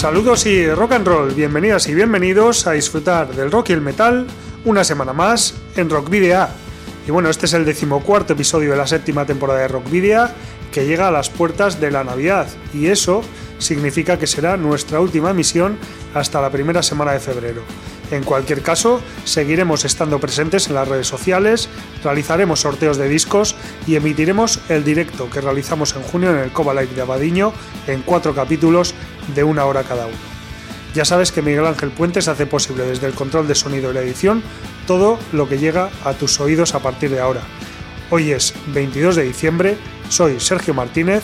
Saludos y rock and roll, bienvenidas y bienvenidos a disfrutar del rock y el metal una semana más en Rock Video. Y bueno, este es el decimocuarto episodio de la séptima temporada de Rock Video que llega a las puertas de la Navidad y eso significa que será nuestra última emisión hasta la primera semana de febrero. En cualquier caso, seguiremos estando presentes en las redes sociales, realizaremos sorteos de discos y emitiremos el directo que realizamos en junio en el Coba Live de Abadiño en cuatro capítulos de una hora cada uno. Ya sabes que Miguel Ángel Puentes hace posible desde el control de sonido y la edición todo lo que llega a tus oídos a partir de ahora. Hoy es 22 de diciembre, soy Sergio Martínez,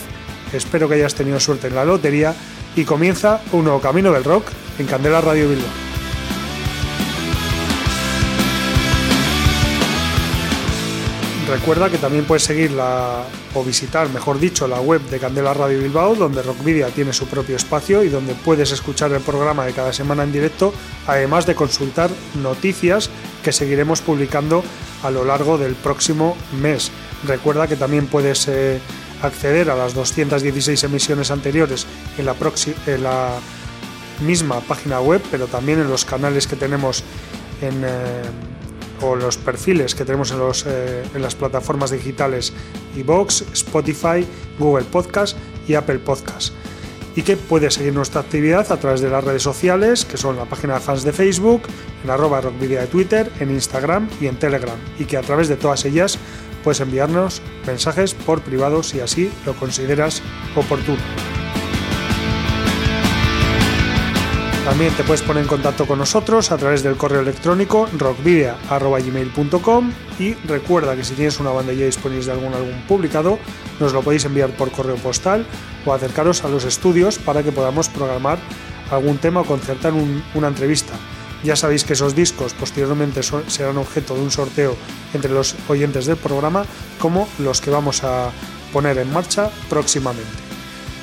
espero que hayas tenido suerte en la lotería y comienza un nuevo camino del rock en Candela Radio Bilbao. Recuerda que también puedes seguirla o visitar, mejor dicho, la web de Candela Radio Bilbao, donde Rockvidia tiene su propio espacio y donde puedes escuchar el programa de cada semana en directo, además de consultar noticias que seguiremos publicando a lo largo del próximo mes. Recuerda que también puedes eh, acceder a las 216 emisiones anteriores en la, misma página web, pero también en los canales que tenemos en... Eh, o los perfiles que tenemos en, eh, las plataformas digitales iVoox, Spotify, Google Podcast y Apple Podcast. Y que puedes seguir nuestra actividad a través de las redes sociales, que son la página de fans de Facebook, en arroba rockvidia de Twitter, en Instagram y en Telegram. Y que a través de todas ellas puedes enviarnos mensajes por privado si así lo consideras oportuno. También te puedes poner en contacto con nosotros a través del correo electrónico rockvidia.gmail.com y recuerda que si tienes una banda ya disponible de algún álbum publicado, nos lo podéis enviar por correo postal o acercaros a los estudios para que podamos programar algún tema o concertar una entrevista. Ya sabéis que esos discos posteriormente serán objeto de un sorteo entre los oyentes del programa como los que vamos a poner en marcha próximamente.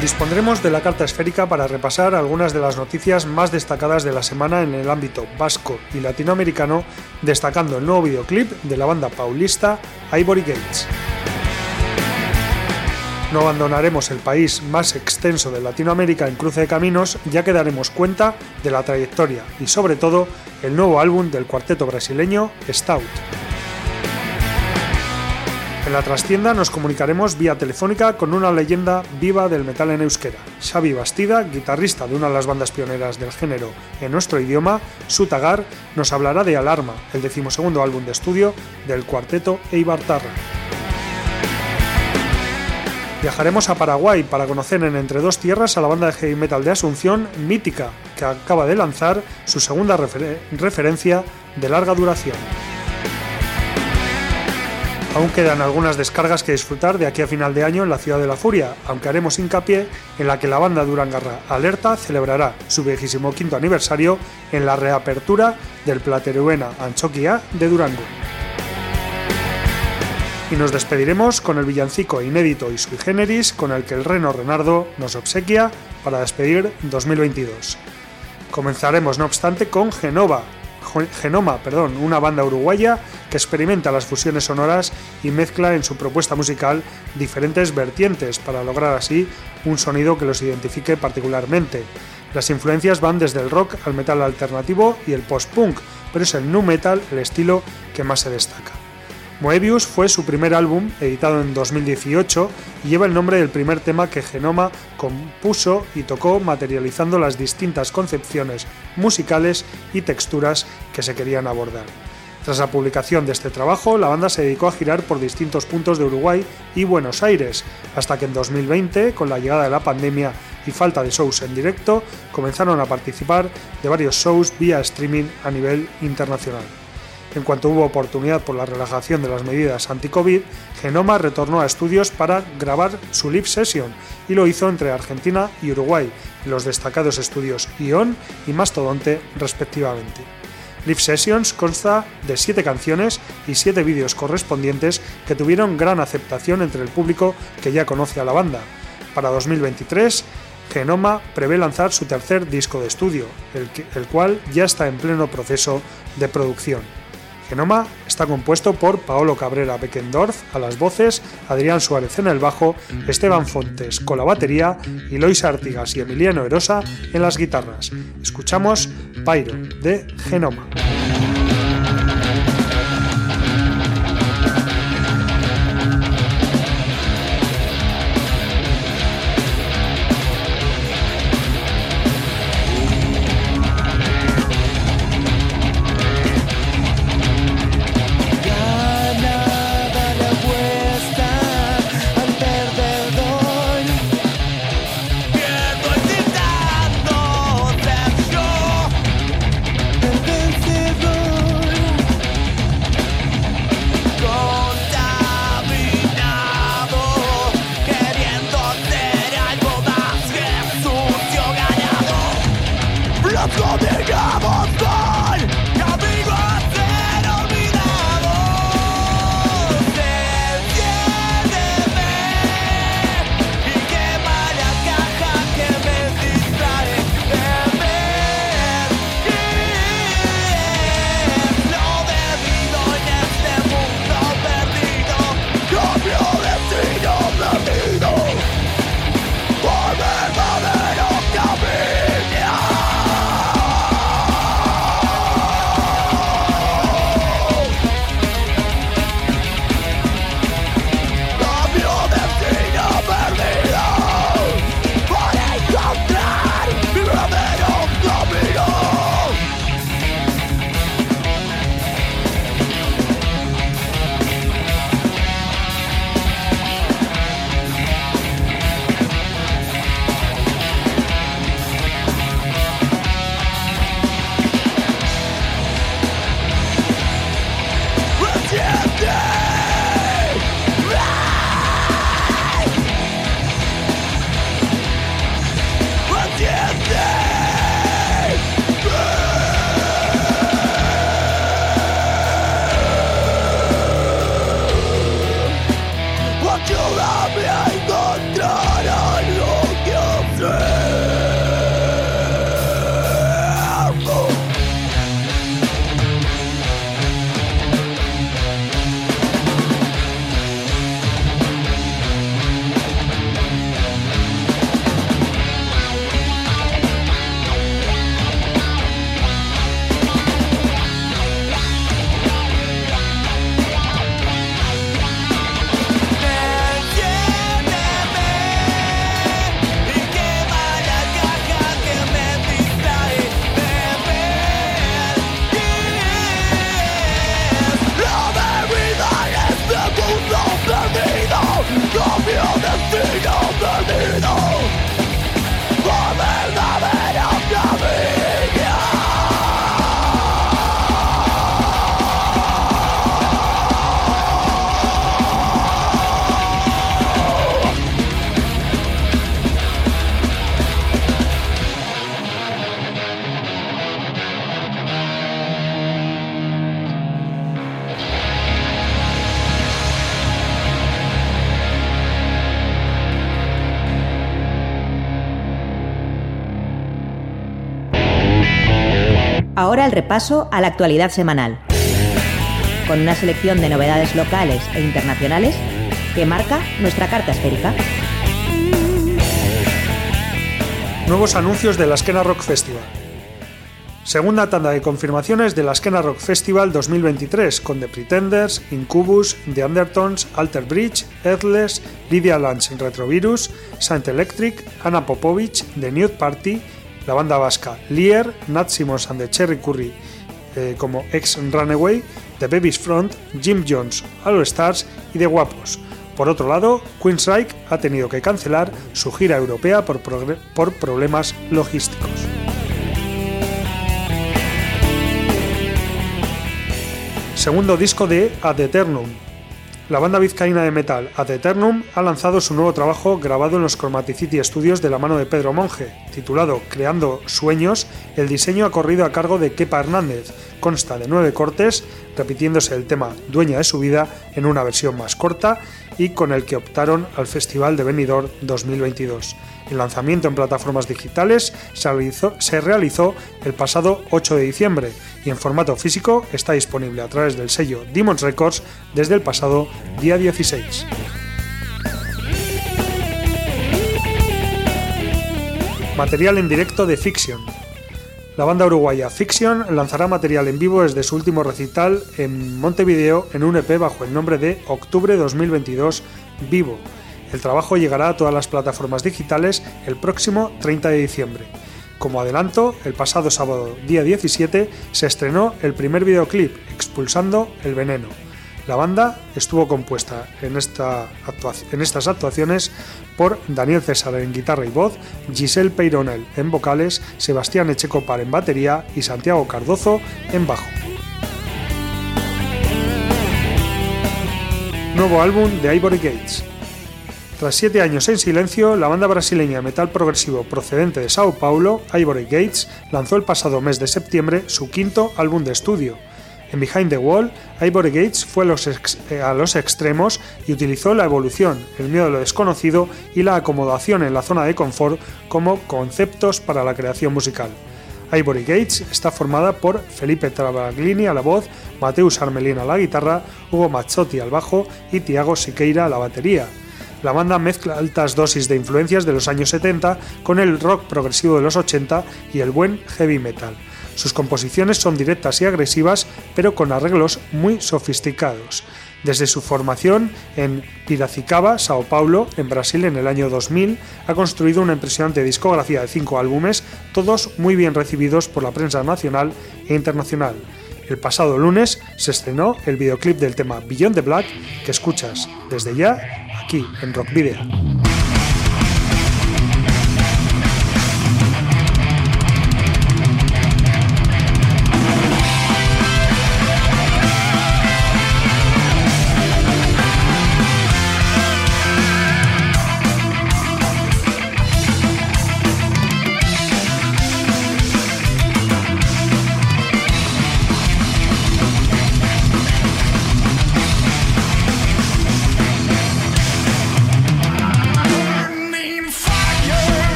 Dispondremos de la carta esférica para repasar algunas de las noticias más destacadas de la semana en el ámbito vasco y latinoamericano, destacando el nuevo videoclip de la banda paulista Ivory Gates. No abandonaremos el país más extenso de Latinoamérica en cruce de caminos, ya que daremos cuenta de la trayectoria y sobre todo el nuevo álbum del cuarteto brasileño Stout. En la trastienda nos comunicaremos vía telefónica con una leyenda viva del metal en euskera. Xavi Bastida, guitarrista de una de las bandas pioneras del género en nuestro idioma, Sutagar, nos hablará de Alarma, el decimosegundo álbum de estudio del cuarteto Eibartarra. Viajaremos a Paraguay para conocer en Entre Dos Tierras a la banda de heavy metal de Asunción, Mítica, que acaba de lanzar su segunda referencia de larga duración. Aún quedan algunas descargas que disfrutar de aquí a final de año en la Ciudad de la Furia, aunque haremos hincapié en la que la banda Durangarra Alerta celebrará su vigésimo quinto aniversario en la reapertura del Plateruena Anchoquia de Durango. Y nos despediremos con el villancico inédito y sui generis con el que el Reno Renardo nos obsequia para despedir 2022. Comenzaremos, no obstante, con Genova, Genoma, perdón, una banda uruguaya que experimenta las fusiones sonoras y mezcla en su propuesta musical diferentes vertientes para lograr así un sonido que los identifique particularmente. Las influencias van desde el rock al metal alternativo y el post-punk, pero es el nu metal el estilo que más se destaca. Moebius fue su primer álbum, editado en 2018, y lleva el nombre del primer tema que Genoma compuso y tocó materializando las distintas concepciones musicales y texturas que se querían abordar. Tras la publicación de este trabajo, la banda se dedicó a girar por distintos puntos de Uruguay y Buenos Aires, hasta que en 2020, con la llegada de la pandemia y falta de shows en directo, comenzaron a participar de varios shows vía streaming a nivel internacional. En cuanto hubo oportunidad por la relajación de las medidas anti-COVID, Genoma retornó a estudios para grabar su live session y lo hizo entre Argentina y Uruguay, en los destacados estudios Ion y Mastodonte respectivamente. Live Sessions consta de siete canciones y siete vídeos correspondientes que tuvieron gran aceptación entre el público que ya conoce a la banda. Para 2023, Genoma prevé lanzar su tercer disco de estudio, el cual ya está en pleno proceso de producción. Genoma está compuesto por Paolo Cabrera Beckendorf a las voces, Adrián Suárez en el bajo, Esteban Fontes con la batería y Lois Artigas y Emiliano Erosa en las guitarras. Escuchamos Pyro de Genoma. Repaso a la actualidad semanal, con una selección de novedades locales e internacionales que marca nuestra carta esférica. Nuevos anuncios de la Esquena Rock Festival. Segunda tanda de confirmaciones de la Skena Rock Festival 2023 con The Pretenders, Incubus, The Undertones, Alter Bridge, Earthless, Lydia Lunch Retrovirus, Saint Electric, Anna Popovich, The Nude Party, la banda vasca Lear, Nat Simons and the Cherry Curry eh, como ex Runaway, The Baby's Front, Jim Jones, All Stars y The Guapos. Por otro lado, Queensryche ha tenido que cancelar su gira europea por, por problemas logísticos. segundo disco de Ad Eternum. La banda vizcaína de metal Ad Eternum ha lanzado su nuevo trabajo grabado en los Chromaticity Studios de la mano de Pedro Monge, titulado Creando Sueños. El diseño ha corrido a cargo de Kepa Hernández, consta de nueve cortes, repitiéndose el tema Dueña de su vida en una versión más corta y con el que optaron al Festival de Benidorm 2022. El lanzamiento en plataformas digitales se realizó, el pasado 8 de diciembre y en formato físico está disponible a través del sello Demons Records desde el pasado día 16. Material en directo de Fiction. La banda uruguaya Fiction lanzará material en vivo desde su último recital en Montevideo en un EP bajo el nombre de Octubre 2022 Vivo el trabajo llegará a todas las plataformas digitales el próximo 30 de diciembre. Como adelanto, el pasado sábado, día 17, se estrenó el primer videoclip, Expulsando el Veneno. La banda estuvo compuesta en, estas actuaciones por Daniel César en guitarra y voz, Giselle Peyronel en vocales, Sebastián Echecopar en batería y Santiago Cardozo en bajo. Nuevo álbum de Ivory Gates. Tras siete años en silencio, la banda brasileña de metal progresivo procedente de Sao Paulo, Ivory Gates, lanzó el pasado mes de septiembre su quinto álbum de estudio. En Behind the Wall, Ivory Gates fue a los, eh, a los extremos y utilizó la evolución, el miedo a lo desconocido y la acomodación en la zona de confort como conceptos para la creación musical. Ivory Gates está formada por Felipe Travaglini a la voz, Mateus Armelina a la guitarra, Hugo Mazzotti al bajo y Tiago Siqueira a la batería. La banda mezcla altas dosis de influencias de los años 70 con el rock progresivo de los 80 y el buen heavy metal. Sus composiciones son directas y agresivas, pero con arreglos muy sofisticados. Desde su formación en Piracicaba, Sao Paulo, en Brasil en el año 2000, ha construido una impresionante discografía de cinco álbumes, todos muy bien recibidos por la prensa nacional e internacional. El pasado lunes se estrenó el videoclip del tema Beyond the Black que escuchas desde ya aquí en Rock Video.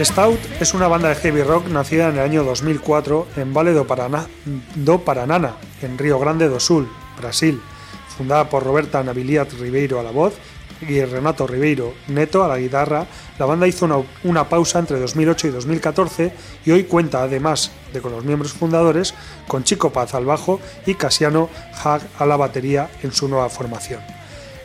Stout es una banda de heavy rock nacida en el año 2004 en Vale do, Paraná, Paranana, en Río Grande do Sul, Brasil, fundada por Roberta Nabiliat Ribeiro a la voz y Renato Ribeiro Neto a la guitarra, la banda hizo una, una, pausa entre 2008 y 2014 y hoy cuenta, además de con los miembros fundadores, con Chico Paz al bajo y Casiano Hag a la batería en su nueva formación.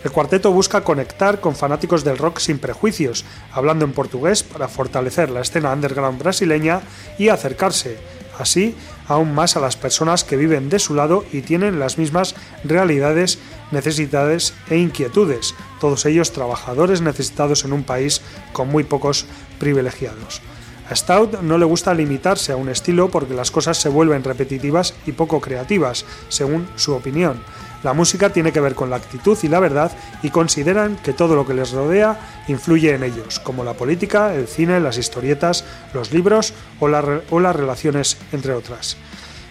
El cuarteto busca conectar con fanáticos del rock sin prejuicios, hablando en portugués para fortalecer la escena underground brasileña y acercarse, así, aún más a las personas que viven de su lado y tienen las mismas realidades, necesidades e inquietudes, todos ellos trabajadores necesitados en un país con muy pocos privilegiados. A Stout no le gusta limitarse a un estilo porque las cosas se vuelven repetitivas y poco creativas, según su opinión. La música tiene que ver con la actitud y la verdad y consideran que todo lo que les rodea influye en ellos, como la política, el cine, las historietas, los libros o, las relaciones, entre otras.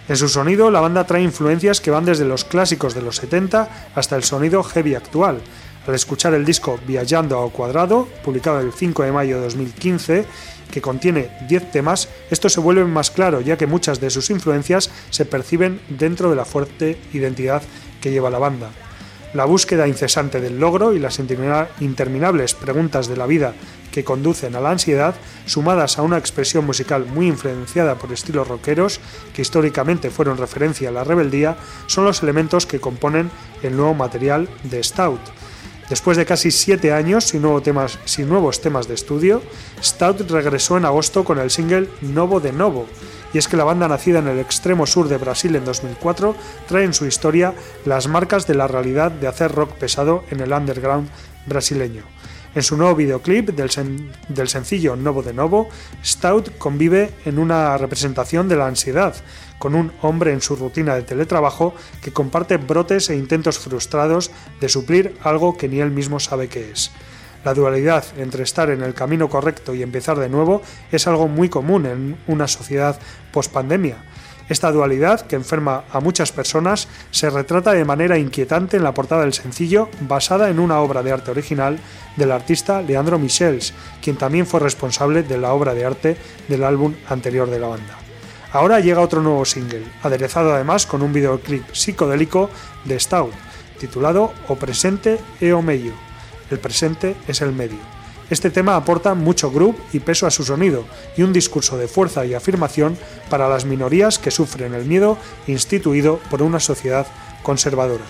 En su sonido, la banda trae influencias que van desde los clásicos de los 70 hasta el sonido heavy actual. Al escuchar el disco Viajando a Cuadrado, publicado el 5 de mayo de 2015, que contiene 10 temas, esto se vuelve más claro ya que muchas de sus influencias se perciben dentro de la fuerte identidad que lleva la banda. La búsqueda incesante del logro y las interminables preguntas de la vida que conducen a la ansiedad, sumadas a una expresión musical muy influenciada por estilos rockeros, que históricamente fueron referencia a la rebeldía, son los elementos que componen el nuevo material de Stout. Después de casi siete años sin, temas, sin nuevos temas de estudio, Stout regresó en agosto con el single Novo de Novo, y es que la banda nacida en el extremo sur de Brasil en 2004 trae en su historia las marcas de la realidad de hacer rock pesado en el underground brasileño. En su nuevo videoclip del, del, sencillo Novo de Novo, Stout convive en una representación de la ansiedad, con un hombre en su rutina de teletrabajo que comparte brotes e intentos frustrados de suplir algo que ni él mismo sabe qué es. La dualidad entre estar en el camino correcto y empezar de nuevo es algo muy común en una sociedad post-pandemia. Esta dualidad, que enferma a muchas personas, se retrata de manera inquietante en la portada del sencillo, basada en una obra de arte original del artista Leandro Michels, quien también fue responsable de la obra de arte del álbum anterior de la banda. Ahora llega otro nuevo single, aderezado además con un videoclip psicodélico de Stout, titulado O Presente e o Medio el presente es el medio. Este tema aporta mucho groove y peso a su sonido y un discurso de fuerza y afirmación para las minorías que sufren el miedo instituido por una sociedad conservadora.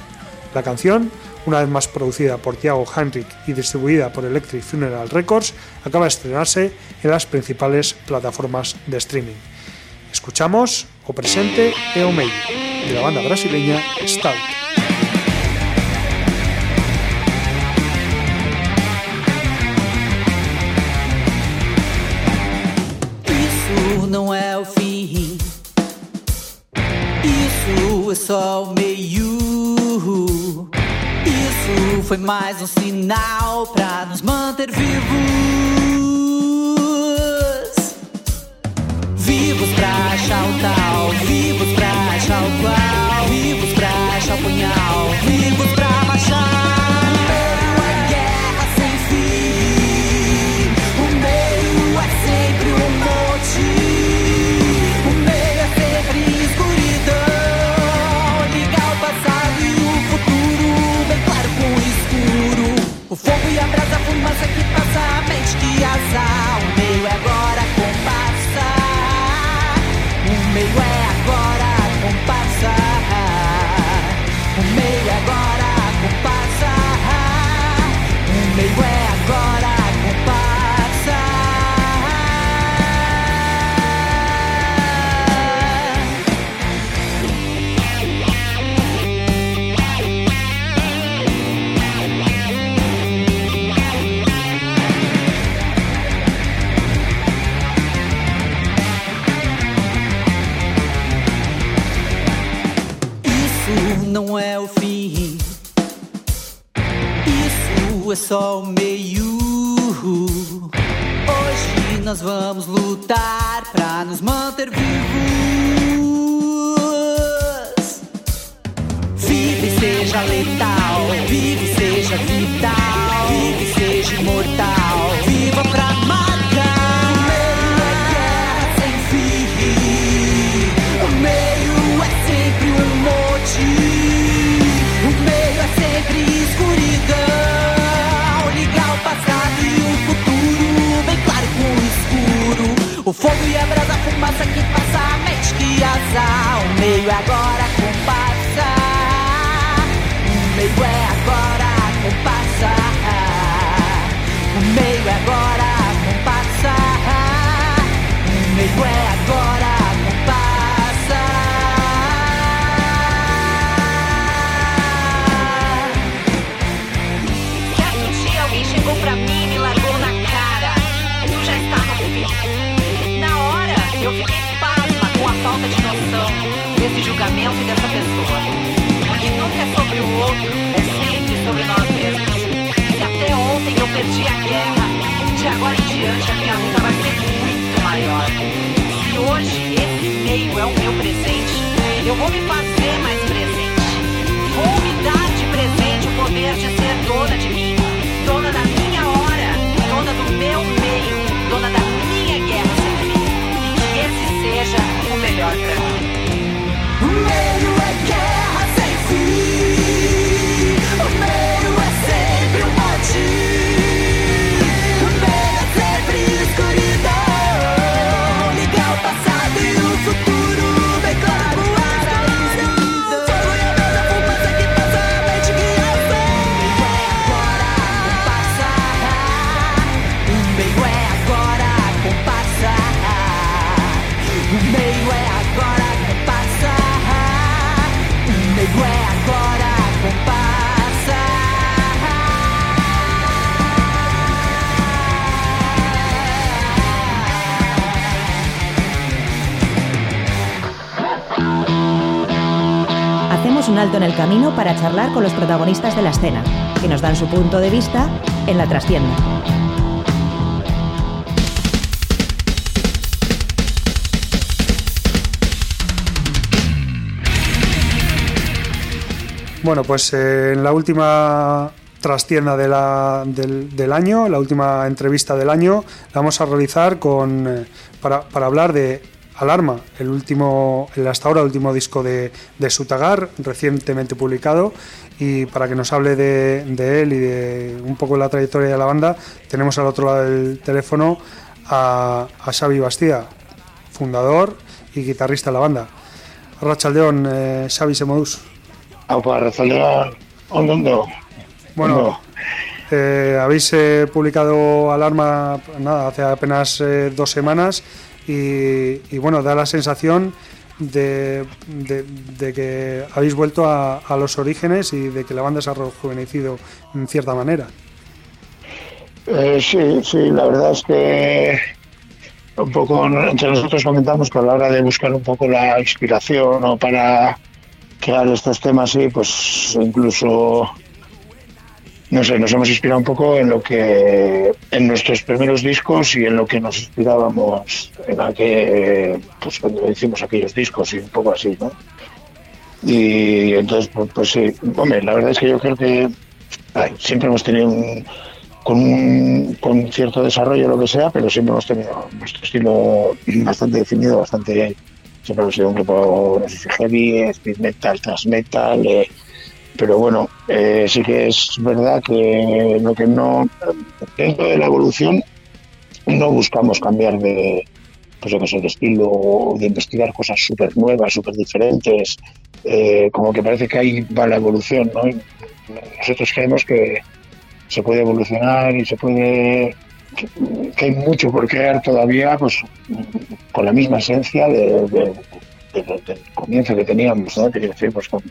La canción, una vez más producida por Thiago Heinrich y distribuida por Electric Funeral Records, acaba de estrenarse en las principales plataformas de streaming. Escuchamos O Presente e o Medio, de la banda brasileña Stout. É só o meio. Isso foi mais um sinal pra nos manter vivos. Vivos pra achar o tal, vivos pra achar o qual, mente que não é o fim. Isso é só o meio. Hoje nós vamos lutar pra nos manter vivos. Vive, seja letal. Vive, seja vital. Vive, seja imortal. Viva pra charlar con los protagonistas de la escena, que nos dan su punto de vista en la trastienda. Bueno, pues eh, en la última trastienda del, año, la última entrevista del año, la vamos a realizar con, eh, para hablar de Alarma, el último, el hasta ahora último disco de, de Sutagar, recientemente publicado. Y para que nos hable de, de él y de un poco la trayectoria de la banda, tenemos al otro lado del teléfono a, a Xavi Bastida, fundador y guitarrista de la banda. Rachaldeón, eh, Xavi Semodus. Aupa, Arrazaldeón, ondo, ondo. Bueno, eh, habéis eh, publicado Alarma nada, hace apenas eh, dos semanas y, y, bueno, da la sensación de, de- que habéis vuelto a, a los orígenes y de que la banda se ha rejuvenecido en cierta manera. Eh, sí, sí, la verdad es que un poco entre nosotros comentamos que a la hora de buscar un poco la inspiración o para crear estos temas, sí, pues incluso, no sé, nos hemos inspirado un poco en lo que, en nuestros primeros discos y en lo que nos inspirábamos en aquel, pues cuando hicimos aquellos discos y un poco así, ¿no? Y entonces, pues, pues sí, hombre, la verdad es que yo creo que siempre hemos tenido un, con, un, con cierto desarrollo, lo que sea, pero siempre hemos tenido nuestro estilo bastante definido, bastante. Siempre hemos sido un grupo, heavy, speed metal, thrash metal, eh, pero bueno, eh, sí que es verdad que lo que no. Dentro de la evolución, no buscamos cambiar de. Pues que sé, de estilo, de investigar cosas súper nuevas, súper diferentes. eh, como que parece que ahí va la evolución, ¿no? Y nosotros creemos que, se puede evolucionar y se puede que, hay mucho por crear todavía pues con la misma esencia de- de- de- del comienzo que teníamos ¿no? Decir, pues, con-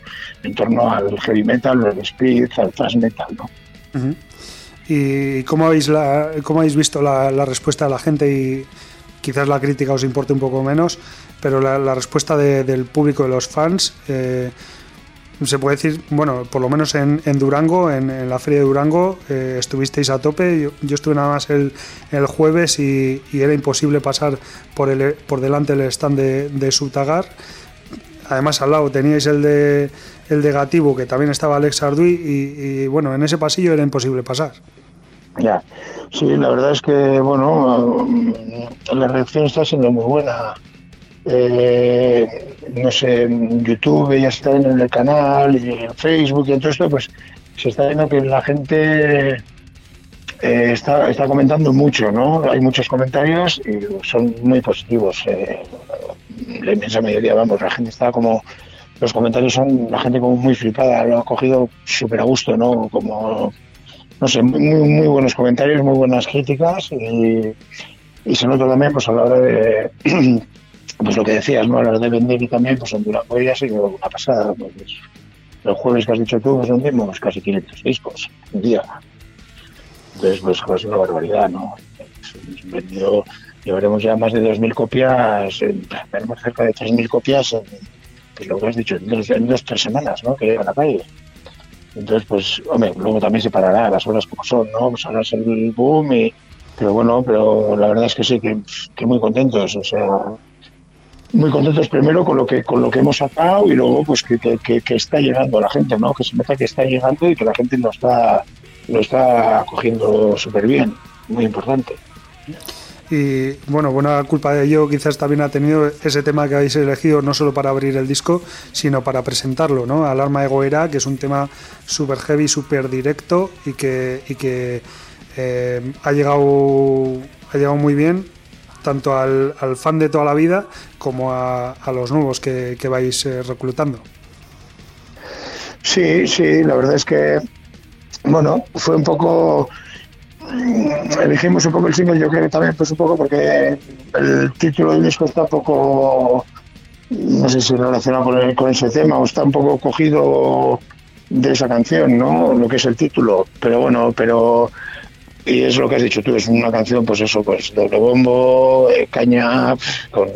en torno al heavy metal al speed al thrash metal ¿no? Ujú. ¿Y cómo habéis, la, cómo habéis visto la, la respuesta de la gente? Y quizás la crítica os importe un poco menos, pero la, la respuesta de- del público, de los fans, eh, se puede decir, bueno, por lo menos en, Durango, en, la feria de Durango, eh, estuvisteis a tope. Yo, estuve nada más el, el jueves y, era imposible pasar por, el, por delante del stand de, de Sutagar. Además, al lado teníais el de, el de Gativo, que también estaba Alex Arduy, y, bueno, en ese pasillo era imposible pasar. Ya, sí, la verdad es que, bueno, la reacción está siendo muy buena. Eh, no sé, YouTube ya está en el canal y en Facebook y en todo esto, pues se está viendo que la gente eh, está, está comentando mucho, ¿no? Hay muchos comentarios y son muy positivos. Eh, la inmensa mayoría, vamos, la gente está como los comentarios son la gente como muy flipada, lo ha cogido súper a gusto, ¿no? Como, no sé, muy, muy buenos comentarios, muy buenas críticas y, y se nota también pues a la hora de, pues lo que decías, ¿no? A la hora de vender y también, pues en Durango ya ha sido una pasada, pues, los jueves que has dicho tú nos vendimos casi 500 discos un día. Entonces, pues, es pues, una barbaridad, ¿no? Hemos vendido, llevaremos ya más de 2.000 copias, tenemos cerca de 3.000 copias en, pues lo que has dicho, en dos, tres semanas, ¿no? Que llega a calle. Entonces, pues, hombre, luego también se parará las horas como son, ¿no? Pues ahora es el boom y... Pero bueno, pero la verdad es que sí, que, que muy contentos, o sea, muy contentos primero con lo que con lo que hemos sacado y luego pues que, que, que está llegando la gente, ¿no? Que se nota que está llegando y que la gente lo está lo está cogiendo súper bien, muy importante. Y bueno, buena culpa de ello quizás también ha tenido ese tema que habéis elegido no solo para abrir el disco, sino para presentarlo, ¿no? Alarma de Goera, que es un tema súper heavy, súper directo y que, y que eh, ha, llegado, ha llegado muy bien tanto al, fan de toda la vida como a, los nuevos que, vais eh, reclutando. Sí, sí, la verdad es que, bueno, fue un poco elegimos un poco el single, yo creo que también pues un poco porque el título del disco está un poco, no sé si relacionado con, con ese tema o está un poco cogido de esa canción, ¿no? Lo que es el título, pero bueno, pero y es lo que has dicho tú, es una canción, pues eso, pues doble bombo, eh, caña, con,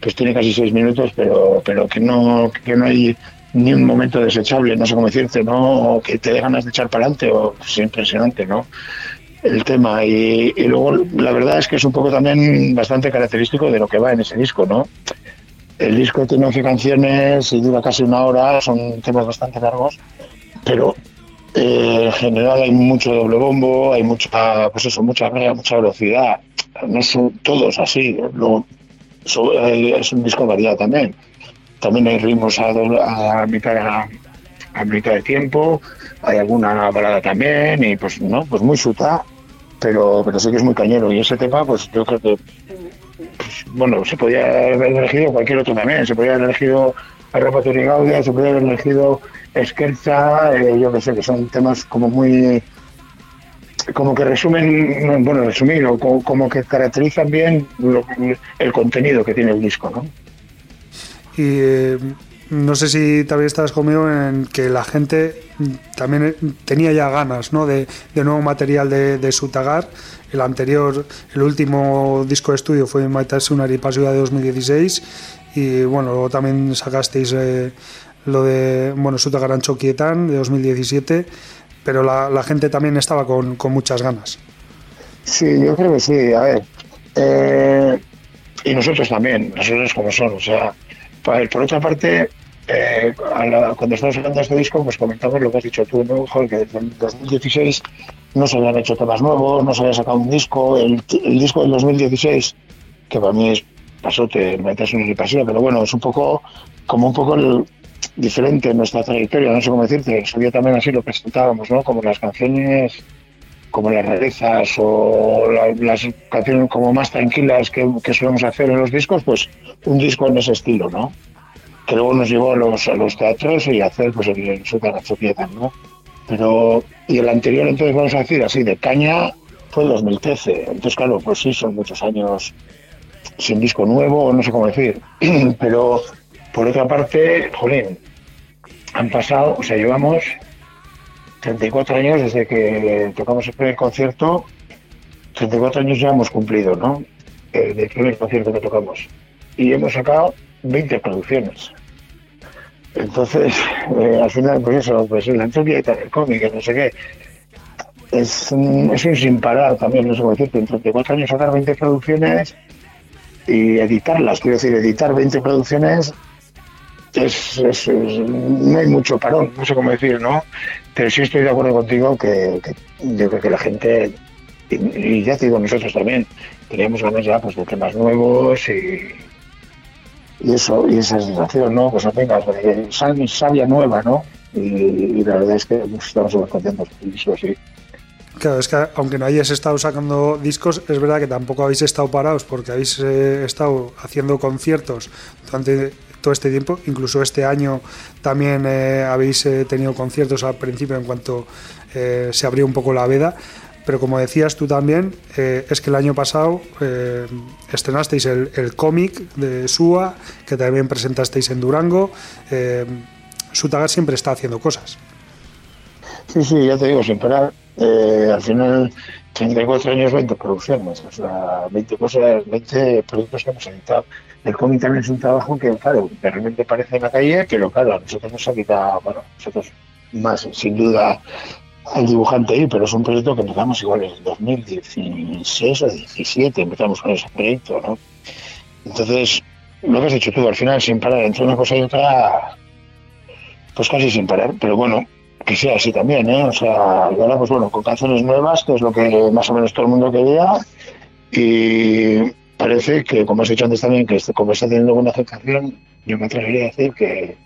pues tiene casi seis minutos, pero, pero que no, que no hay ni un momento desechable, no sé cómo decirte, ¿no? O que te dé ganas de echar para adelante, o es impresionante, ¿no? el tema. Y, luego la verdad es que es un poco también bastante característico de lo que va en ese disco, ¿no? El disco tiene 11 canciones y dura casi una hora, son temas bastante largos, pero eh, en general hay mucho doble bombo, hay mucha, pues eso, mucha mucha velocidad. No son todos así. Luego, es un disco variado también. También hay ritmos a, a mitad, a, mitad de tiempo, hay alguna balada también, y pues no, pues muy suta pero, pero sí que es muy cañero. Y ese tema, pues yo creo que, pues, bueno, se podía haber elegido cualquier otro también. Se podía haber elegido a Rafa Gaudia, se podía haber elegido Esquerza, eh, yo que sé, que son temas como muy como que resumen, bueno, resumir, o como, que caracterizan bien el contenido que tiene el disco, ¿no? Y eh, no sé si también estás conmigo en que la gente también tenía ya ganas ¿no? de, nuevo material de, de, Sutagar. El anterior, el último disco de estudio fue Maita Sunari Pasiva de 2016 y bueno, luego también sacasteis eh, lo de bueno, Sutagar Ancho Quietan de 2017, pero la, gente también estaba con, muchas ganas. Sí, yo creo que sí, a ver. Eh, y nosotros también, nosotros como son, o sea, por otra parte, eh, cuando estamos hablando este disco, pues comentamos lo que has dicho tú, ¿no? que desde el 2016 no se habían hecho temas nuevos, no se había sacado un disco. El, disco del 2016, que para mí es pasote, metes un pasión, pero bueno, es un poco como un poco el, diferente en nuestra trayectoria, no sé cómo decirte. Ese día también así lo presentábamos, ¿no? Como las canciones como las rarezas o las canciones como más tranquilas que, que, solemos hacer en los discos, pues un disco en ese estilo, ¿no? Que luego nos llevó a los, a los teatros y a hacer pues el, el Super ¿no? Pero, y el anterior, entonces vamos a decir así, de caña, fue el 2013. Entonces, claro, pues sí, son muchos años sin disco nuevo, no sé cómo decir. Pero, por otra parte, jolín, han pasado, o sea, llevamos 34 años desde que tocamos el primer concierto, 34 años ya hemos cumplido, ¿no? El, primer concierto que tocamos. Y hemos sacado 20 producciones. Entonces, eh, al final, pues eso, pues la entropía del cómic, no sé qué. Es, un- es un sin parar también, no sé cómo decirte, en 34 años sacar 20 producciones y editarlas, quiero decir, editar 20 producciones es, no hay mucho parón, no sé cómo decir, ¿no? Pero sí estoy de acuerdo contigo que, yo creo que la gente, y, ya te digo nosotros también, teníamos ganas ya pues, de temas nuevos y, y eso, y esa sensación, ¿no? Pues venga, savia nueva, ¿no? Y, la verdad es que estamos súper contentos, eso sí. Claro, es que aunque no hayáis estado sacando discos, es verdad que tampoco habéis estado parados porque habéis eh, estado haciendo conciertos durante todo este tiempo. Incluso este año también eh, habéis eh, tenido conciertos al principio en cuanto eh, se abrió un poco la veda. Pero como decías tú también, eh, es que el año pasado eh, estrenasteis el, el cómic de SUA, que también presentasteis en Durango. Sutagar siempre está haciendo cosas. Sí, sí, ya te digo, sin parar. Eh, al final, 34 años, 20 producciones, o sea, 20 cosas, 20 productos que hemos editado. El cómic también es un trabajo que, claro, de repente parece en la calle, pero claro, a nosotros nos ha quitado, bueno, nosotros más, sin duda, al dibujante ahí, pero es un proyecto que empezamos igual en 2016 o 17, empezamos con ese proyecto, ¿no? Entonces, lo que has hecho tú, al final, sin parar, entre una cosa y otra, pues casi sin parar, pero bueno, que sea así también, ¿eh? O sea, y ahora pues bueno, con canciones nuevas, que es lo que más o menos todo el mundo quería, y parece que, como has dicho antes también, que este- como está teniendo buena aceptación, yo me atrevería a decir que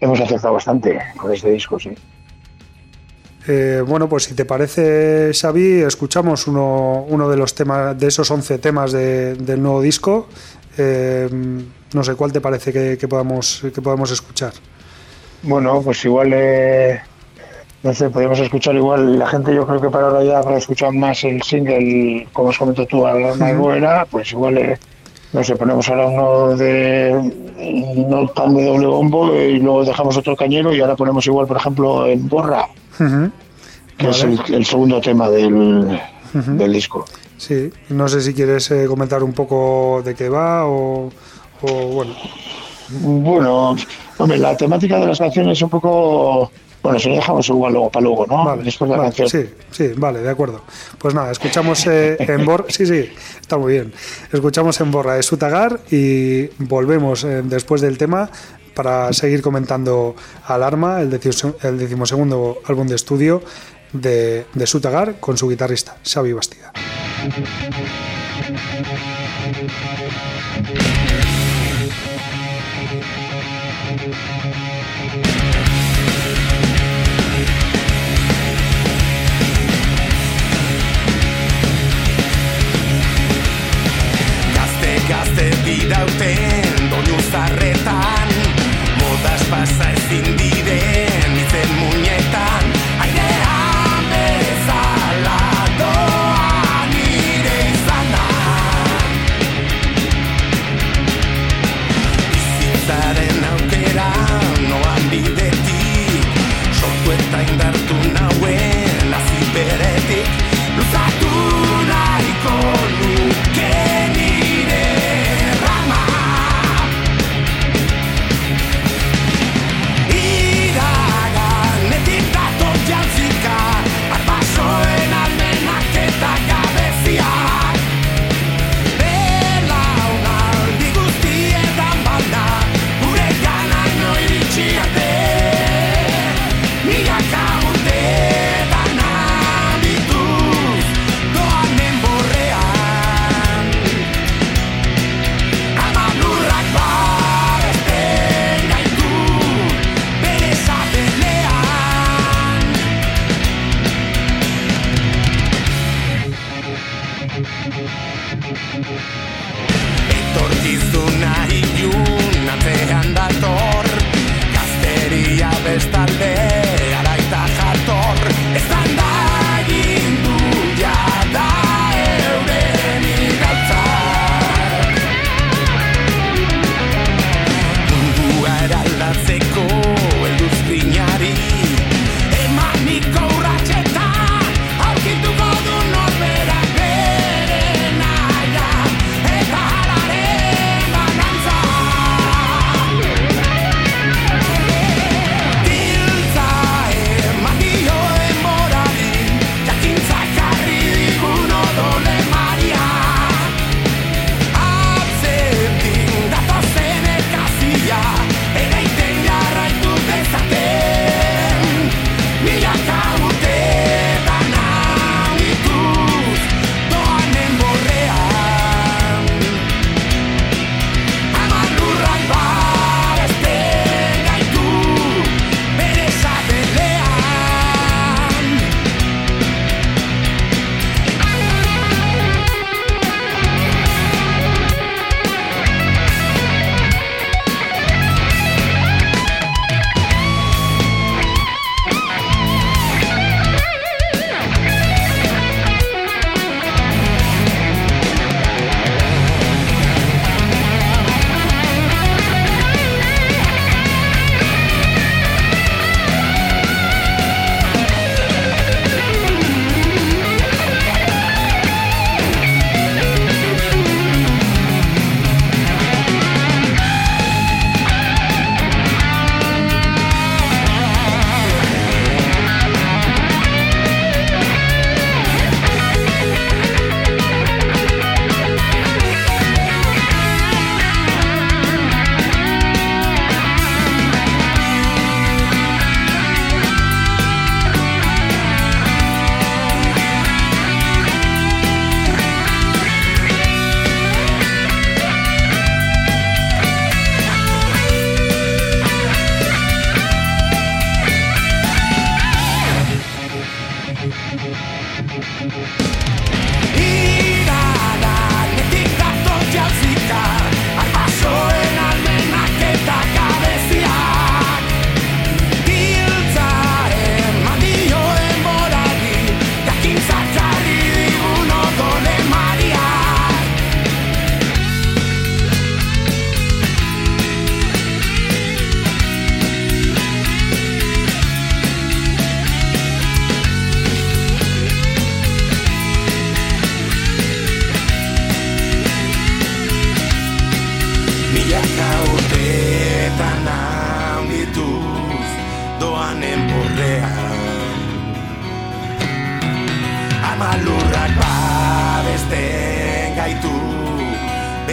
hemos acertado bastante con este disco, sí. Eh, bueno, pues si te parece, Xavi, escuchamos uno, uno de los temas, de esos 11 temas de- del nuevo disco. Eh, no sé cuál te parece que, que podamos, que podamos escuchar. Bueno, pues igual, eh, no sé, podríamos escuchar igual, la gente yo creo que para ahora ya habrá escuchado más el single, como os comentó tú, Alarma Ujú. Buena, pues igual, eh, no sé, ponemos ahora uno de no tan de doble bombo eh, y luego dejamos otro cañero y ahora ponemos igual, por ejemplo, en Borra, que es el, el segundo tema del, del disco. Sí, no sé si quieres eh, comentar un poco de qué va o, o, bueno. Bueno, hombre, la temática de las canciones es un poco... Bueno, si lo dejamos igual luego para luego, ¿no? Vale, Después de la vale, canción. sí, sí, vale, de acuerdo. Pues nada, escuchamos eh, en Borra, sí, sí, está muy bien. Escuchamos en Borra de Sutagar y volvemos eh, después del tema para seguir comentando Alarma, el, el decimosegundo álbum de estudio de, de Sutagar con su guitarrista, Xavi Bastida. Pasa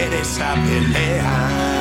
mujeres a pelear.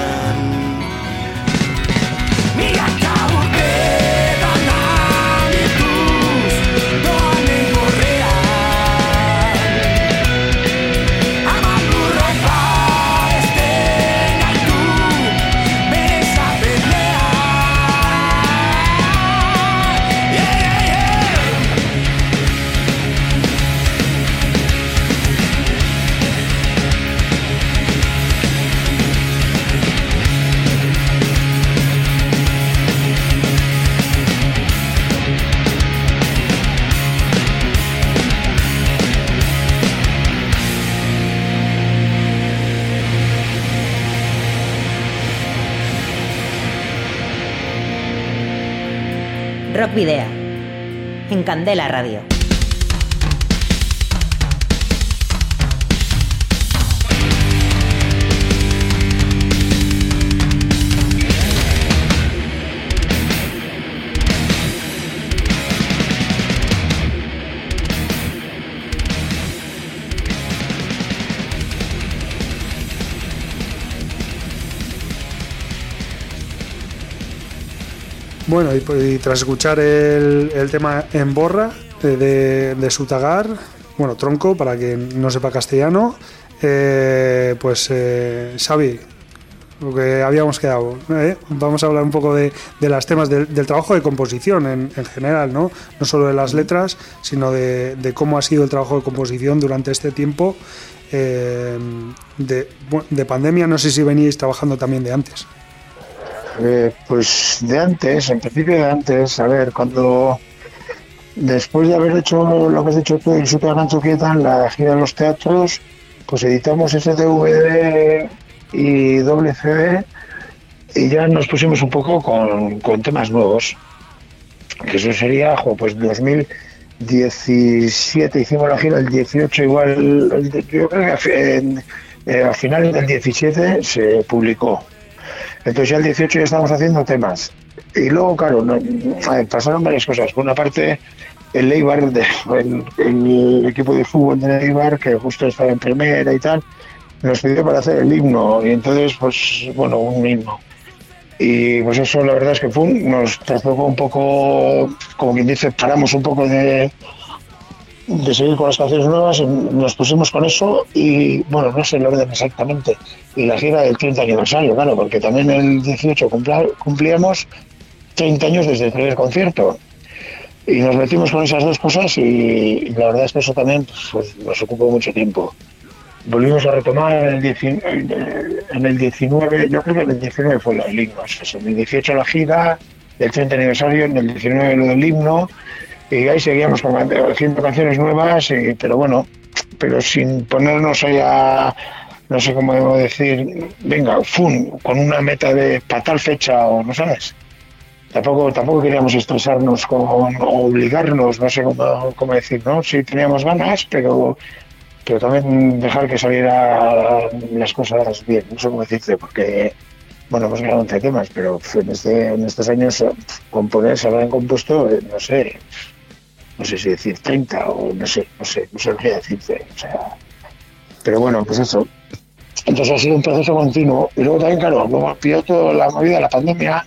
Video. En Candela Radio. Bueno, y, y tras escuchar el, el tema en borra eh, de, de Sutagar, bueno, tronco, para quien no sepa castellano, eh, pues eh, Xavi, lo que habíamos quedado, ¿eh? vamos a hablar un poco de, de los temas del, del trabajo de composición en, en general, ¿no? no solo de las letras, sino de, de cómo ha sido el trabajo de composición durante este tiempo eh, de, de pandemia. No sé si veníais trabajando también de antes. Eh, pues de antes, en principio de antes, a ver, cuando después de haber hecho lo que has dicho tú y Super en la gira de los teatros, pues editamos ese DVD y doble CD y ya nos pusimos un poco con, con temas nuevos. Que eso sería, jo, pues 2017 hicimos la gira, el 18 igual, yo creo que a en- eh, a finales del 17 se publicó. Entonces ya el 18 ya estábamos haciendo temas. Y luego, claro, pasaron varias cosas. Por una parte, el Eibar, el, equipo de fútbol de Eibar, que justo estaba en primera y tal, nos pidió para hacer el himno. Y entonces, pues, bueno, un himno. Y pues eso, la verdad es que fue nos trastocó un poco, como quien dice, paramos un poco de, de seguir con las canciones nuevas, nos pusimos con eso y, bueno, no sé el orden exactamente. Y la gira del 30 aniversario, claro, porque también el 18 cumpla- cumplíamos 30 años desde el primer concierto. Y nos metimos con esas dos cosas y, la verdad es que eso también pues, nos ocupó mucho tiempo. Volvimos a retomar en el, 19, en el 19, yo creo que en el 19 fue lo del himno, en el 18 la gira, del 30 aniversario, en el 19 lo del himno, y ahí seguíamos haciendo canciones nuevas, y- pero bueno, pero sin ponernos ahí a, no sé cómo decir, venga, fun, con una meta de para tal fecha o no sabes. Tampoco, tampoco queríamos estresarnos con, o obligarnos, no sé cómo, cómo decir, ¿no? Sí teníamos ganas, pero, pero también dejar que salieran las cosas bien, no sé cómo decirte, porque, bueno, hemos grabado 11 temas, pero en, este, en estos años componer se habrán compuesto, eh, no sé, no sé si decir 30 o no sé, no sé, no sé qué decirte, o sea, pero bueno, pues eso. Entonces ha sido un proceso continuo. Y luego también, claro, luego pilló toda la movida la pandemia,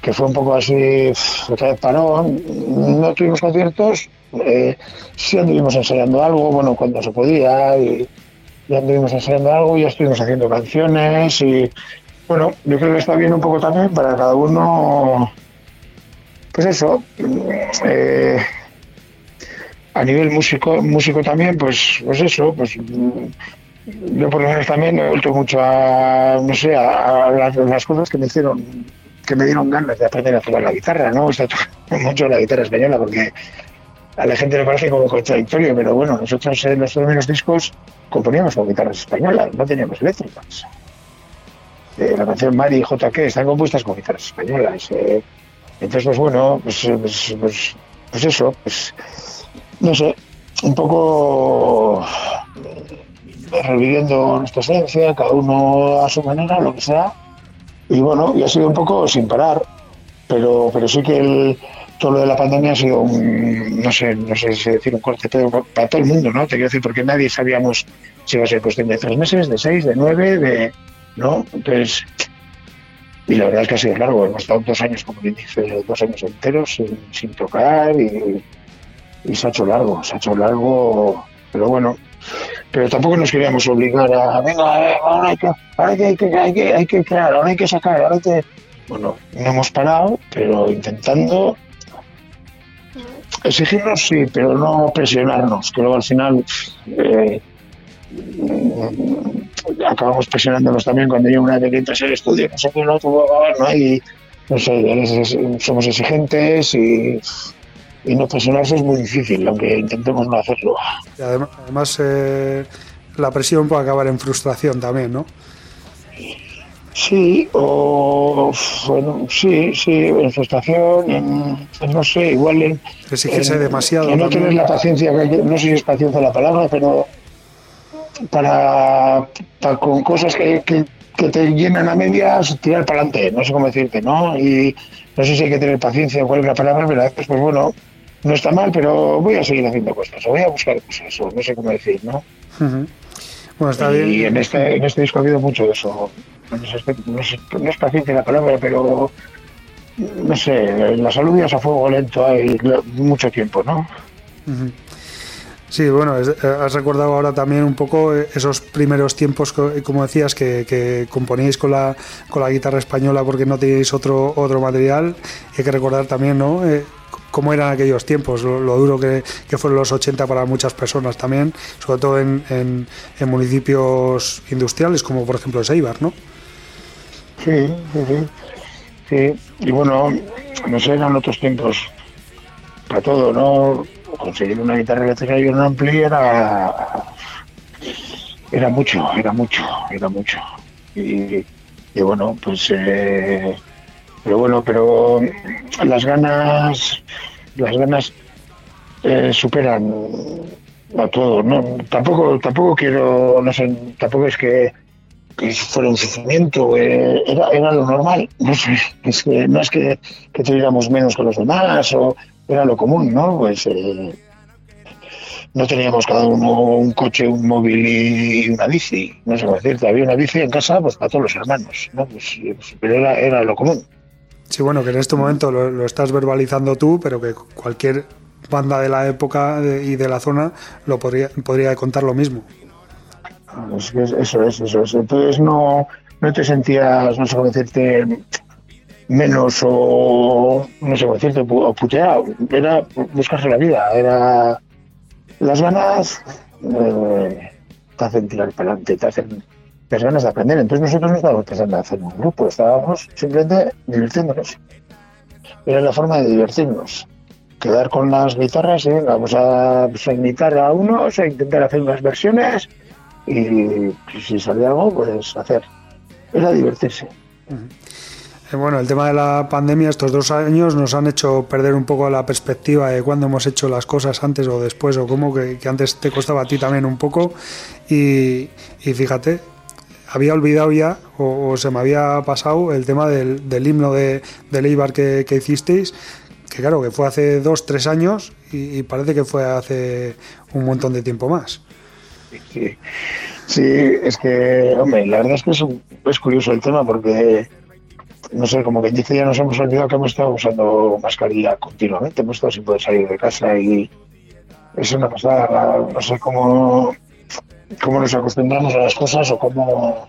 que fue un poco así, otra vez parón, no tuvimos conciertos, eh, sí anduvimos ensayando algo, bueno, cuando se podía, y ya anduvimos ensayando algo, ya estuvimos haciendo canciones, y bueno, yo creo que está bien un poco también para cada uno, pues eso, eh, a nivel músico, músico también, pues, pues eso, pues yo por lo menos también he vuelto mucho a, no sé, a, las cosas que me hicieron, que me dieron ganas de aprender a tocar la guitarra, ¿no? O sea, mucho la guitarra española porque a la gente le parece como contradictorio, pero bueno, nosotros en los primeros discos componíamos con guitarras españolas, no teníamos eléctricas. Eh, la canción Mari y JK están compuestas con guitarras españolas. eh. Entonces, pues bueno, pues, pues, pues, pues eso, pues no sé, un poco eh, reviviendo nuestra esencia, cada uno a su manera, lo que sea. Y bueno, y ha sido un poco sin parar, pero, pero sí que el, todo lo de la pandemia ha sido un, no sé, no sé si decir un corte pero para todo el mundo, ¿no? Te quiero decir, porque nadie sabíamos si iba a ser cuestión de tres meses, de seis, de nueve, de, ¿no? Entonces, y la verdad es que ha sido largo, hemos estado dos años, como quien dice, dos años enteros sin, sin tocar y, y se ha hecho largo, se ha hecho largo, pero bueno, pero tampoco nos queríamos obligar a, venga, ahora hay que, ahora hay que, hay que, hay que, crear, ahora hay que sacar, ahora hay que... Bueno, no hemos parado, pero intentando exigirnos sí, pero no presionarnos, que luego al final eh, mm, acabamos presionándonos también cuando llega una que entras al estudio, no sé qué, no, no hay, no sé, es- es- somos exigentes y, y no presionarse es muy difícil, aunque intentemos no hacerlo. Y adem- además, eh, la presión puede acabar en frustración también, ¿no? Sí, o bueno, sí, sí, en frustración, en, en no sé, igual en, Exigirse en- demasiado en no tener la paciencia, no sé si es paciencia la palabra, pero para, para con cosas que, que, que te llenan a medias, tirar para adelante, no sé cómo decirte, ¿no? Y no sé si hay que tener paciencia o cuál es la palabra, pero a veces, pues bueno, no está mal, pero voy a seguir haciendo cosas, o voy a buscar cosas, o no sé cómo decir, ¿no? Bueno, está y bien. en este, en este disco ha habido mucho de eso. No es, no es paciencia la palabra, pero no sé, la salud ya es a fuego lento hay mucho tiempo, ¿no? Sí, bueno, eh, has recordado ahora también un poco eh, esos primeros tiempos, eh, como decías, que, que componíais con la, con la guitarra española porque no teníais otro, otro material. Y hay que recordar también, ¿no? Eh, cómo eran aquellos tiempos, lo, duro que, que fueron los 80 para muchas personas también, sobre todo en, en- en municipios industriales como por ejemplo Seibar, ¿no? Sí, sí, sí. Sí, y bueno, no sé, eran otros tiempos para todo, ¿no? Conseguir una guitarra eléctrica y un ampli era, era mucho, era mucho, era mucho. Y, y bueno, pues, eh, pero bueno, pero las ganas, las ganas eh, superan a todo, ¿no? Tampoco, tampoco quiero, no sé, tampoco es que fuera un sufrimiento, eh, era, era lo normal. No sé, es que no es que, que tuviéramos menos que los demás, o era lo común, ¿no? Pues eh, no teníamos cada uno un coche, un móvil y una bici, no sé cómo decirte, había una bici en casa pues para todos los hermanos, ¿no? Pues, pues, pero era, era lo común. Sí, bueno, que en este momento lo, estás verbalizando tú, pero que cualquier banda de la época y de la zona lo podría, podría contar lo mismo. Eso es, eso es. Entonces no, no te sentías, no sé cómo decirte, menos o no sé cómo decirte, o puteado. Era buscarse la vida, era las ganas eh, te hacen tirar para adelante, te hacen las ganas de aprender. Entonces nosotros no estábamos pensando en hacer un grupo, estábamos simplemente divirtiéndonos. Era la forma de divertirnos. Quedar con las guitarras y venga, vamos a, pues, a unos, a intentar hacer unas versiones y si salía algo, pues hacer. Era divertirse. Eh, Bueno, el tema de la pandemia, estos dos años nos han hecho perder un poco la perspectiva de cuándo hemos hecho las cosas antes o después, o cómo que, antes te costaba a ti también un poco. Y fíjate, había olvidado ya, o, se me había pasado, el tema del, del himno de, del que, hicisteis, que claro, que fue hace dos, tres años y, parece que fue hace un montón de tiempo más. Sí. Sí, es que, hombre, la verdad es que es, un- es curioso el tema porque, no sé, como que dice, ya nos hemos olvidado que hemos estado usando mascarilla continuamente, hemos estado sin poder salir de casa y es una pasada, no sé cómo, cómo nos acostumbramos a las cosas o cómo...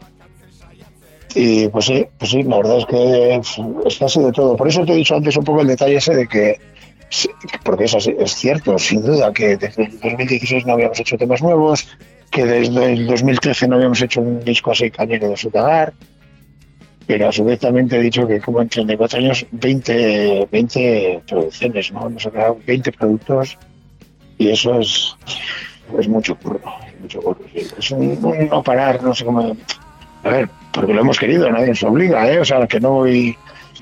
Y pues sí, pues sí, la verdad es que es sido de todo. Por eso te he dicho antes un poco el detalle ese de que, porque es, así, es cierto, sin duda, que desde el 2016 no habíamos hecho temas nuevos, que desde el 2013 no habíamos hecho un disco así cañero de Sutagar, pero a su vez también te he dicho que como en 34 años, 20, 20 producciones, ¿no? Hemos sacado 20 productos y eso es, es mucho curro, mucho curro. Es un, un no parar, no sé cómo... A ver, porque lo hemos querido, nadie nos obliga, ¿eh? O sea, que no voy...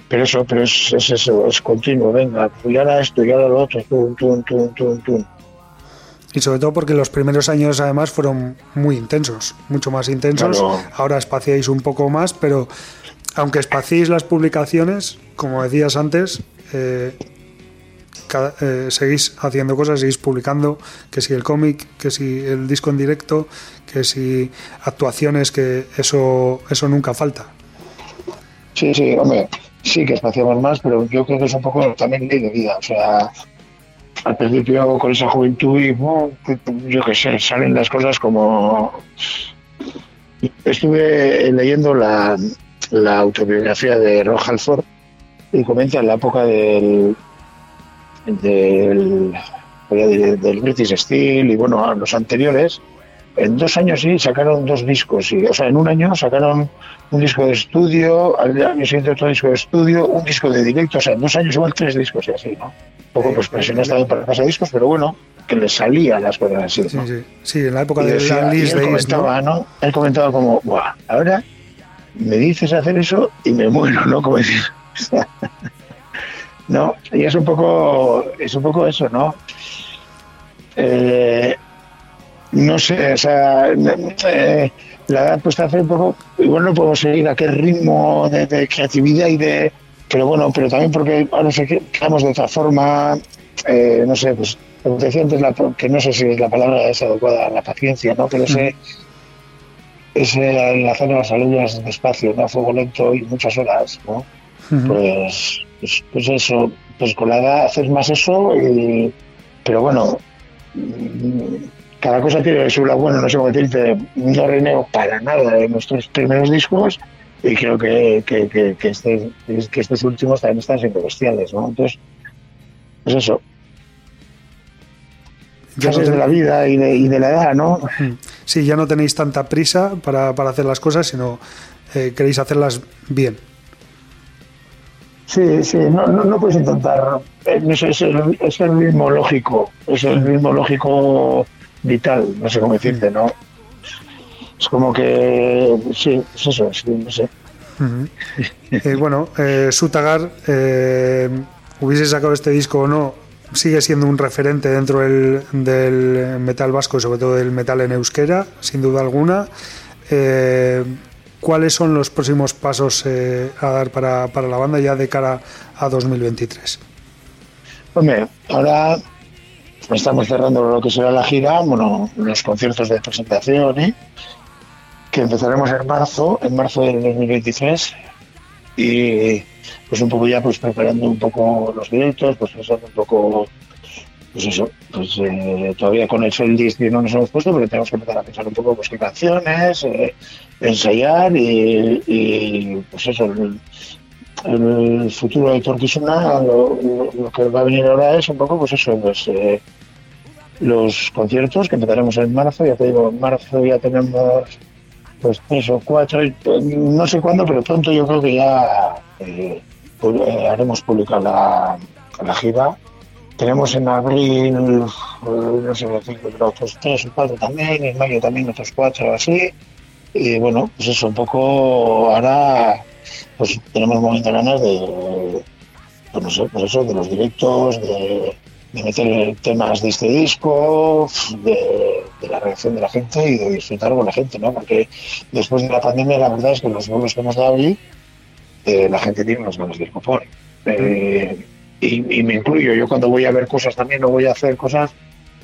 Pero eso, pero es, es eso, es continuo, venga, y ahora esto, y ahora lo otro, tum, tum, tum, tum, tum. Y sobre todo porque los primeros años además fueron muy intensos, mucho más intensos. Claro. Ahora espaciáis un poco más, pero aunque espaciéis las publicaciones, como decías antes, eh, cada- eh, seguís haciendo cosas, seguís publicando, que si el cómic, que si el disco en directo, que si actuaciones, que eso, eso nunca falta. Sí, sí, hombre, sí que espaciamos más, pero yo creo que es un poco también ley de vida. O sea, al principio con esa juventud y ¡bum! yo qué sé, salen las cosas como... Estuve leyendo la, la autobiografía de Ron Halford y comenta en la época del del, del, British Steel y bueno, los anteriores, en dos años sí sacaron dos discos, y, o sea, en un año sacaron un disco de estudio, al año siguiente otro disco de estudio, un disco de directo, o sea, en dos años igual tres discos y así, ¿no? Un poco pues presionados también para casa discos, pero bueno, que les salían las cosas así, Sí, ¿no? sí. Sí, en la época de la Liz él Days, ¿no? comentaba, ¿no? Él comentaba como, Buah, ahora me dices hacer eso y me muero, ¿no? Como decir, no, y es un poco, es un poco eso, ¿no? Eh, no sé, o sea, eh, la edad pues hace un poco, igual no podemos seguir aquel ritmo de, de creatividad y de, pero bueno, pero también porque ahora sé que quedamos de otra forma, eh, no sé, pues como te decía antes, la, que no sé si la palabra es adecuada, la paciencia, ¿no? Pero ese, ese el hacer las alumnas despacio, ¿no? A fuego lento y muchas horas, ¿no? Pues, pues, pues eso, pues con la edad haces más eso, y, pero bueno, cada cosa tiene su lado bueno, no sé cómo decirte, no renego para nada de nuestros primeros discos y creo que, que, que, que este- que estos últimos también están siendo bestiales, ¿no? Entonces, pues eso, Ya no de la vida y de, y de la edad, ¿no? Sí, ya no tenéis tanta prisa para, para hacer las cosas, sino eh, queréis hacerlas bien. Sí, sí, no, no, puedes intentar. eh, es, el, es el ritmo lógico, es el ritmo lógico vital, no sé cómo decirte, ¿no? Es como que. Sí, es eso, sí, no sé. Eh, bueno, eh, Sutagar, eh, hubiese sacado este disco o no, sigue siendo un referente dentro del, del metal vasco y sobre todo del metal en euskera, sin duda alguna. ¿Cuáles son los próximos pasos eh, a dar para, para la banda ya de cara a 2023? Hombre, ahora estamos cerrando lo que será la gira, bueno, los conciertos de presentación, ¿eh? que empezaremos en marzo, en marzo del 2023, y pues un poco ya pues preparando un poco los directos, pues pensando un poco, pues eso, pues eh, todavía con el set list no nos hemos puesto, pero tenemos que empezar a pensar un poco pues qué canciones, eh, ensayar y, pues eso, el, futuro de Torquisuna, lo, que va a venir ahora es un poco, pues eso, pues, eh, los conciertos que empezaremos en marzo, ya te digo, en marzo ya tenemos pues tres o cuatro, no sé cuándo, pero pronto yo creo que ya eh, haremos pública la gira. Tenemos en abril, no sé otros tres o cuatro también, en mayo también otros cuatro así. Y bueno, pues eso, un poco ahora pues tenemos momentos ganas de, pues no sé, pues eso, de los directos, de, de meter temas de este disco, de, de la reacción de la gente y de disfrutar con la gente, ¿no? Porque después de la pandemia la verdad es que los vuelos que hemos dado ahí, eh, la gente tiene unas ganas del copón. Eh, y, y me incluyo, yo cuando voy a ver cosas también o voy a hacer cosas,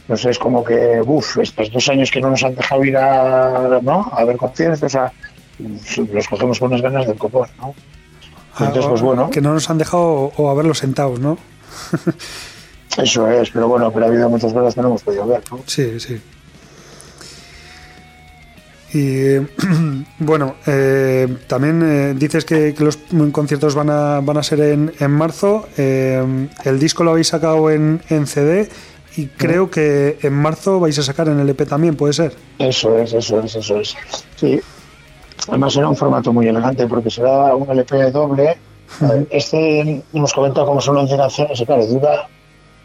no sé, es como que, uff, estos dos años que no nos han dejado ir a, ¿no? a ver conciertos, o sea, los cogemos con unas ganas del copón, ¿no? Entonces, pues bueno, Que no nos han dejado o, haberlos sentados, ¿no? eso es, pero bueno, pero ha habido muchas cosas que no hemos podido ver, ¿no? Sí, sí. Y bueno, eh, también eh, dices que, que los conciertos van a, van a ser en, en marzo. Eh, el disco lo habéis sacado en, en CD y creo que en marzo vais a sacar en LP también, ¿puede ser? Eso es, eso es, eso es. Sí. Además será un formato muy elegante porque será un LP doble. Este hemos comentado cómo son 11 canciones y claro, dura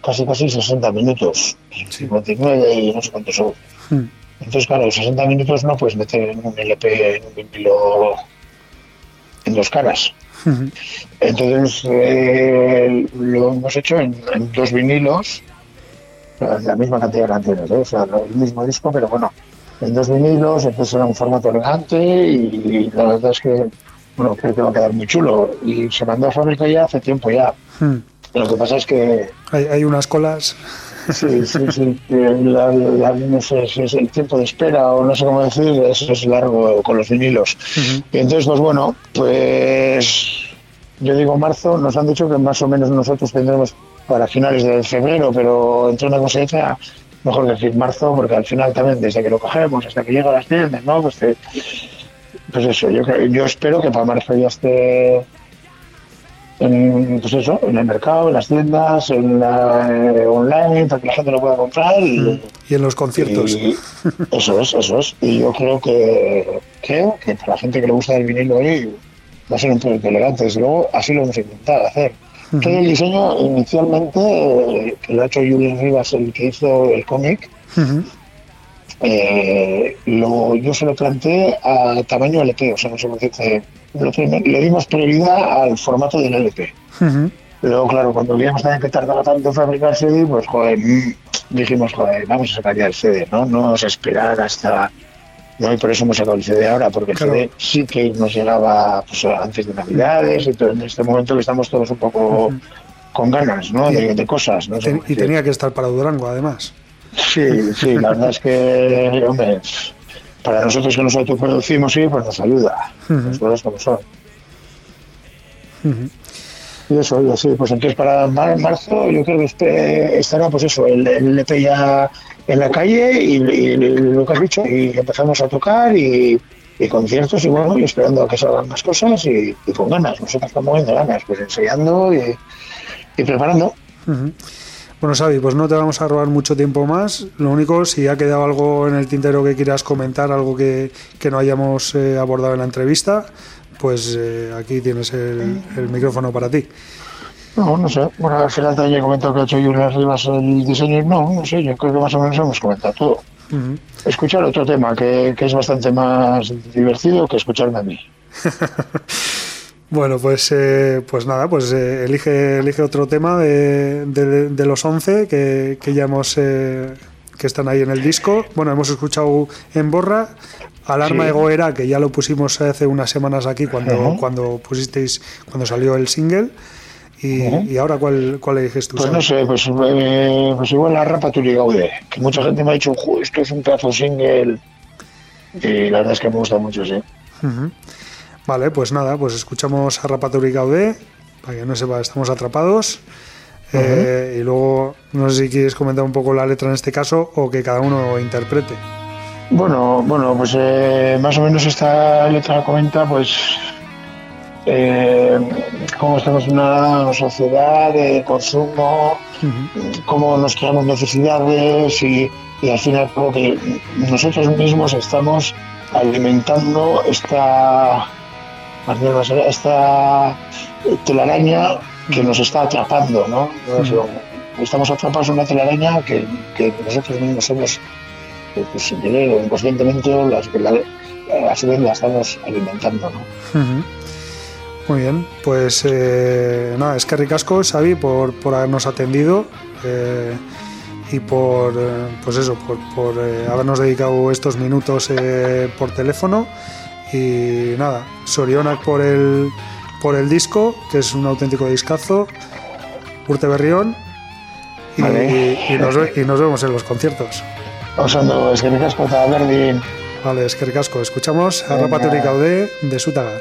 casi casi 60 minutos. 59 y no sé cuántos son. Entonces, claro, 60 minutos no puedes meter en un LP, en un vinilo en dos caras. Entonces, eh, lo hemos hecho en, en dos vinilos, la misma cantidad de canciones, ¿eh? o sea, el mismo disco, pero bueno, en dos vinilos, entonces era un formato elegante y, la verdad es que, bueno, creo que va a quedar muy chulo. Y se mandó a fábrica ya hace tiempo ya. Hmm. Lo que pasa es que Hay, hay unas colas. Sí, sí, sí. que La, la- no sé si es el tiempo de espera o no sé cómo decir, es, es largo con los vinilos. Y entonces, pues bueno, pues yo digo marzo, nos han dicho que más o menos nosotros tendremos para finales de febrero, pero entre una cosa y otra, mejor decir marzo, porque al final también, desde que lo cogemos hasta que llega a las tiendas, ¿no? Pues, eh, pues eso, yo, yo espero que para marzo ya esté en, pues eso, en el mercado, en las tiendas, en la eh, online, para que la gente lo pueda comprar y, Y en los conciertos. y eso es, eso es. Y yo creo que creo que para la gente que le gusta el vinilo hoy va a ser un producto elegante. Desde luego, así lo hemos intentado hacer. Todo el diseño inicialmente, eh, que lo ha hecho Julian Rivas, el que hizo el cómic, eh, lo, yo se lo planteé a tamaño LP, o sea, no sé cómo decirte, le dimos prioridad al formato del LP. Luego, claro, cuando vimos también que tardaba tanto en fabricar CD, pues joder, mm, dijimos, joder, vamos a sacar ya el CD, ¿no? No vamos a esperar hasta. ¿no? Y por eso hemos sacado el CD ahora, porque el Claro. CD sí que nos llegaba pues, antes de Navidades y todo, en este momento que estamos todos un poco con ganas, ¿no? De, de cosas, ¿no? y tenía que estar para Durango, además. Sí, sí, la verdad es que, hombre, para nosotros que nos autoproducimos, sí, pues nos ayuda. Las cosas como son. Y eso, y así, pues entonces para mar- marzo yo creo que este- estará pues eso, el, el LP ya en la calle y, y lo que has dicho, y empezamos a tocar y, y conciertos y bueno, y esperando a que salgan más cosas y, y con ganas, nosotros estamos moviendo ganas, pues ensayando y, y preparando. Bueno, Xavi, pues no te vamos a robar mucho tiempo más. Lo único, si ha quedado algo en el tintero que quieras comentar, algo que, que no hayamos eh, abordado en la entrevista, pues eh, aquí tienes el, el micrófono para ti. No, no sé. Bueno, al final también comentado que ha hecho Julián Rivas el diseño. No, no sé, yo creo que más o menos hemos comentado todo. Ujú. Escuchar otro tema que, que es bastante más divertido que escucharme a mí. Bueno, pues, eh, pues nada, pues eh, elige, elige otro tema de, de- de los 11 que, que ya hemos, eh, que están ahí en el disco. Bueno, hemos escuchado en Borra, Alarma Sí. Egoera, que ya lo pusimos hace unas semanas aquí cuando, Ujú. cuando pusisteis, cuando salió el single. Y, ahora, ¿cuál, cuál eliges tú? Pues no sé, pues, eh, pues igual la Rapa Turi Gaude, que mucha gente me ha dicho, "Jo, esto es un pedazo de single. Y la verdad es que me gusta mucho, sí. Ujú. Vale, pues nada, pues escuchamos a Rapaturi Gaudé, para que no sepa, estamos atrapados. Eh, y luego, no sé si quieres comentar un poco la letra en este caso o que cada uno interprete. Bueno, bueno, pues eh, más o menos esta letra comenta, pues, eh, cómo estamos en una sociedad de consumo, cómo nos creamos necesidades y, y al final como que nosotros mismos estamos alimentando esta, esta telaraña que nos está atrapando, ¿no? Sé, Estamos atrapados en una telaraña que, que nosotros mismos somos pues, pues, sin querer o inconscientemente las, la- a su vez la estamos alimentando, ¿no? Muy bien, pues eh, nada, es que ricasco, Xavi, por, por habernos atendido eh, y por, eh, pues eso, por, por, eh, habernos dedicado estos minutos eh, por teléfono. Y nada, Sorionak por el, por el disco, que es un auténtico discazo, Urte Berrión, y, Vale. y nos, ve- y nos vemos en los conciertos. Osando, es que me casco está berdin. Vale, es que ricasco. Escuchamos a. Rapaturi Caudé de Sutagar.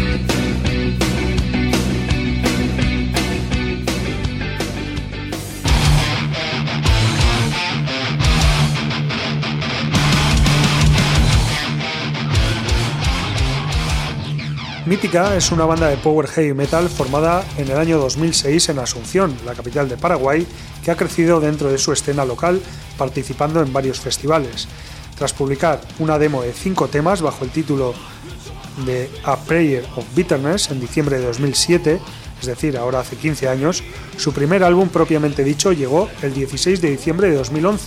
Mítica es una banda de power heavy metal formada en el año 2006 en Asunción, la capital de Paraguay, que ha crecido dentro de su escena local participando en varios festivales. Tras publicar una demo de cinco temas bajo el título de A Prayer of Bitterness en diciembre de 2007, es decir, ahora hace 15 años, su primer álbum propiamente dicho llegó el 16 de diciembre de 2011,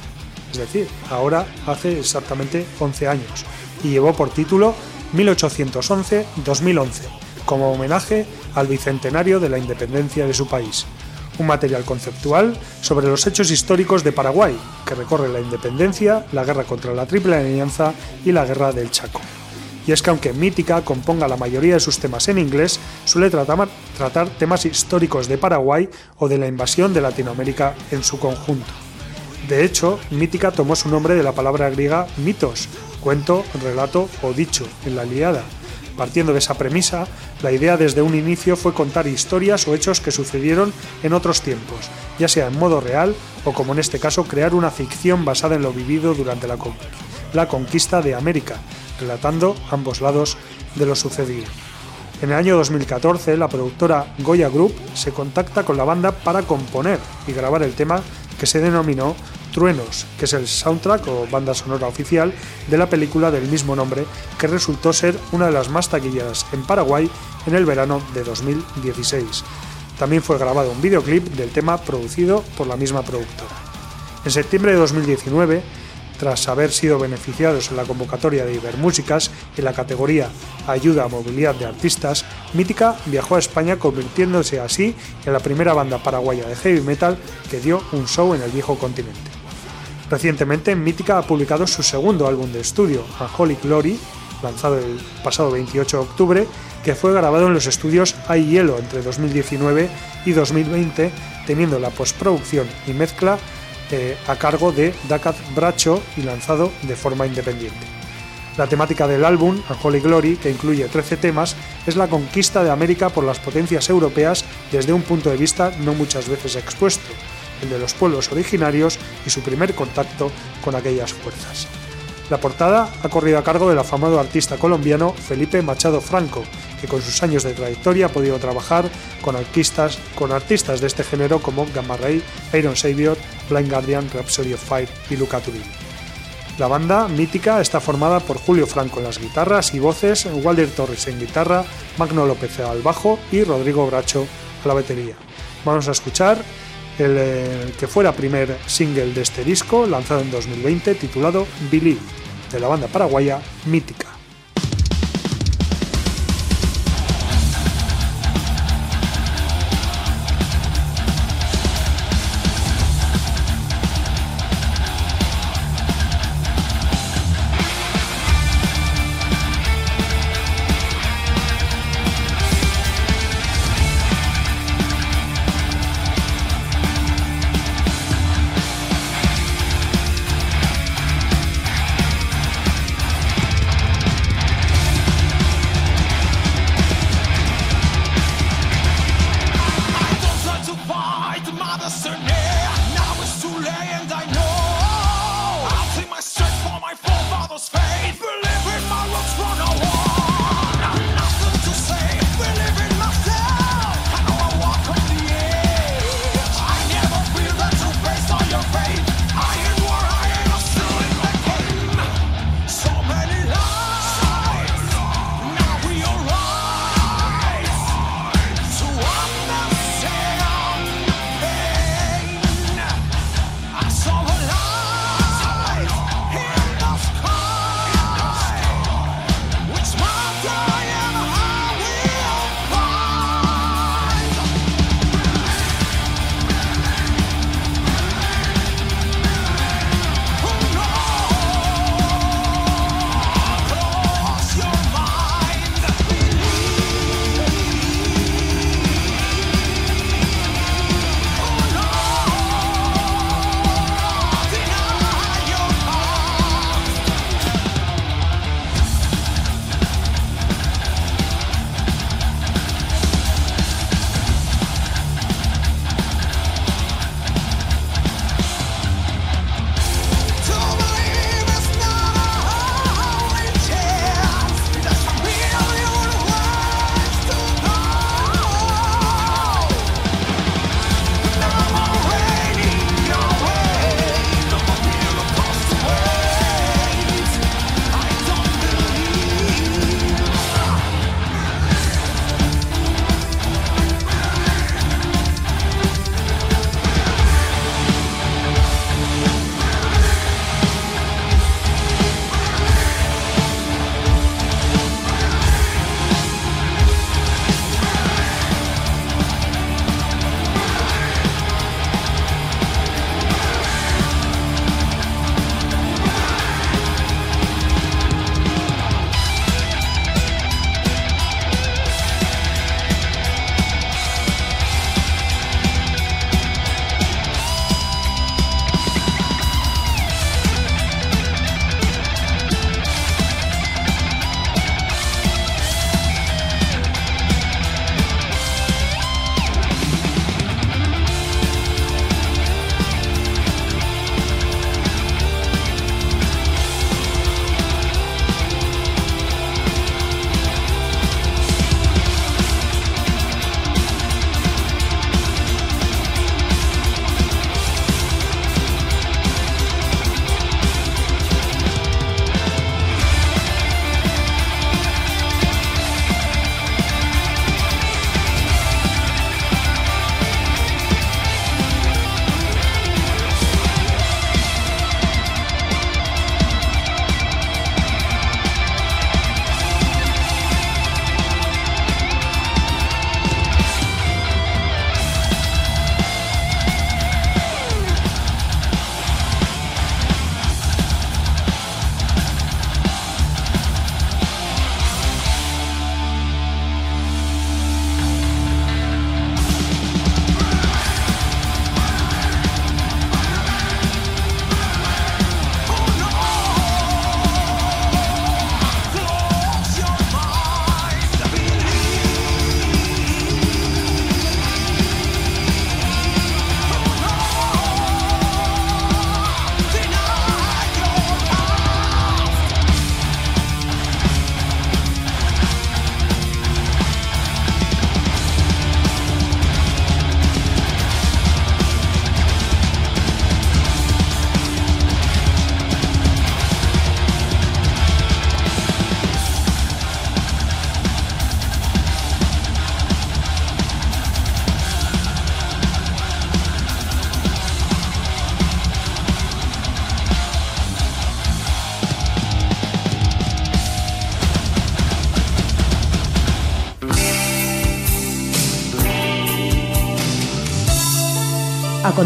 es decir, ahora hace exactamente 11 años, y llevó por título 1811-2011, como homenaje al bicentenario de la independencia de su país. Un material conceptual sobre los hechos históricos de Paraguay, que recorre la independencia, la guerra contra la Triple Alianza y la guerra del Chaco. Y es que aunque Mítica componga la mayoría de sus temas en inglés, suele tratar, tratar temas históricos de Paraguay o de la invasión de Latinoamérica en su conjunto. De hecho, Mítica tomó su nombre de la palabra griega mitos, cuento, relato o dicho, en la Iliada. Partiendo de esa premisa, la idea desde un inicio fue contar historias o hechos que sucedieron en otros tiempos, ya sea en modo real o como en este caso crear una ficción basada en lo vivido durante la, la conquista de América, relatando ambos lados de lo sucedido. En el año 2014, la productora Goya Group se contacta con la banda para componer y grabar el tema que se denominó Truenos, que es el soundtrack o banda sonora oficial de la película del mismo nombre, que resultó ser una de las más taquilleras en Paraguay en el verano de 2016. También fue grabado un videoclip del tema producido por la misma productora. En septiembre de 2019, tras haber sido beneficiados en la convocatoria de Ibermúsicas en la categoría Ayuda a Movilidad de Artistas, Mítica viajó a España convirtiéndose así en la primera banda paraguaya de heavy metal que dio un show en el viejo continente. Recientemente, Mítica ha publicado su segundo álbum de estudio, Holy Glory, lanzado el pasado 28 de octubre, que fue grabado en los estudios Hay Hielo entre 2019 y 2020, teniendo la postproducción y mezcla eh, a cargo de Dakat Bracho y lanzado de forma independiente. La temática del álbum, A Holy Glory, que incluye 13 temas, es la conquista de América por las potencias europeas desde un punto de vista no muchas veces expuesto, de los pueblos originarios y su primer contacto con aquellas fuerzas. La portada ha corrido a cargo del afamado artista colombiano Felipe Machado Franco, que con sus años de trayectoria ha podido trabajar con artistas, con artistas de este género como Gamma Ray, Iron Savior, Blind Guardian, Rhapsody of Fire y Luca Turini. La banda mítica está formada por Julio Franco en las guitarras y voces, Walter Torres en guitarra, Magno López al bajo y Rodrigo Bracho a la batería. Vamos a escuchar el, el que fuera primer single de este disco, lanzado en 2020, titulado Believe, de la banda paraguaya Mítica.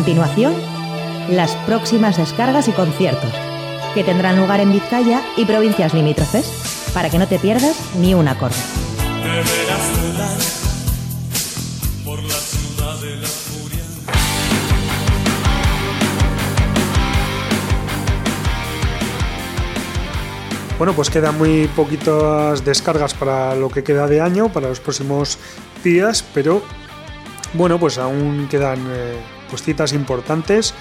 Continuación, las próximas descargas y conciertos, que tendrán lugar en Vizcaya y provincias limítrofes, para que no te pierdas ni un acorde. Bueno, pues quedan muy poquitas descargas para lo que queda de año, para los próximos días, pero bueno, pues aún quedan eh, citas importantes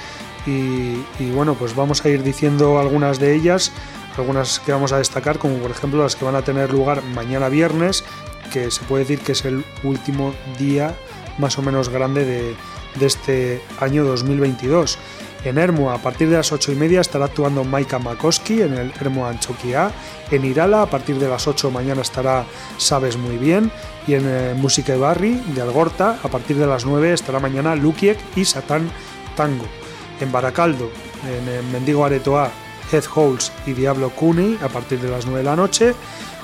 y, bueno, pues vamos a ir diciendo algunas de ellas, algunas que vamos a destacar, como por ejemplo las que van a tener lugar mañana viernes, que se puede decir que es el último día más o menos grande de, este año 2022. En Ermua, a partir de las 8 y media, estará actuando Maika Makoski en el Ermua Anchoquia. En Irala, a partir de las 8 mañana estará Sabes Muy Bien. Y en eh, Música de Barri, de Algorta, a partir de las 9 estará mañana Lukiek y Satán Tango. En Baracaldo, en eh, Mendigo Aretoa, Head Holes y Diablo Cuni, a partir de las 9 de la noche.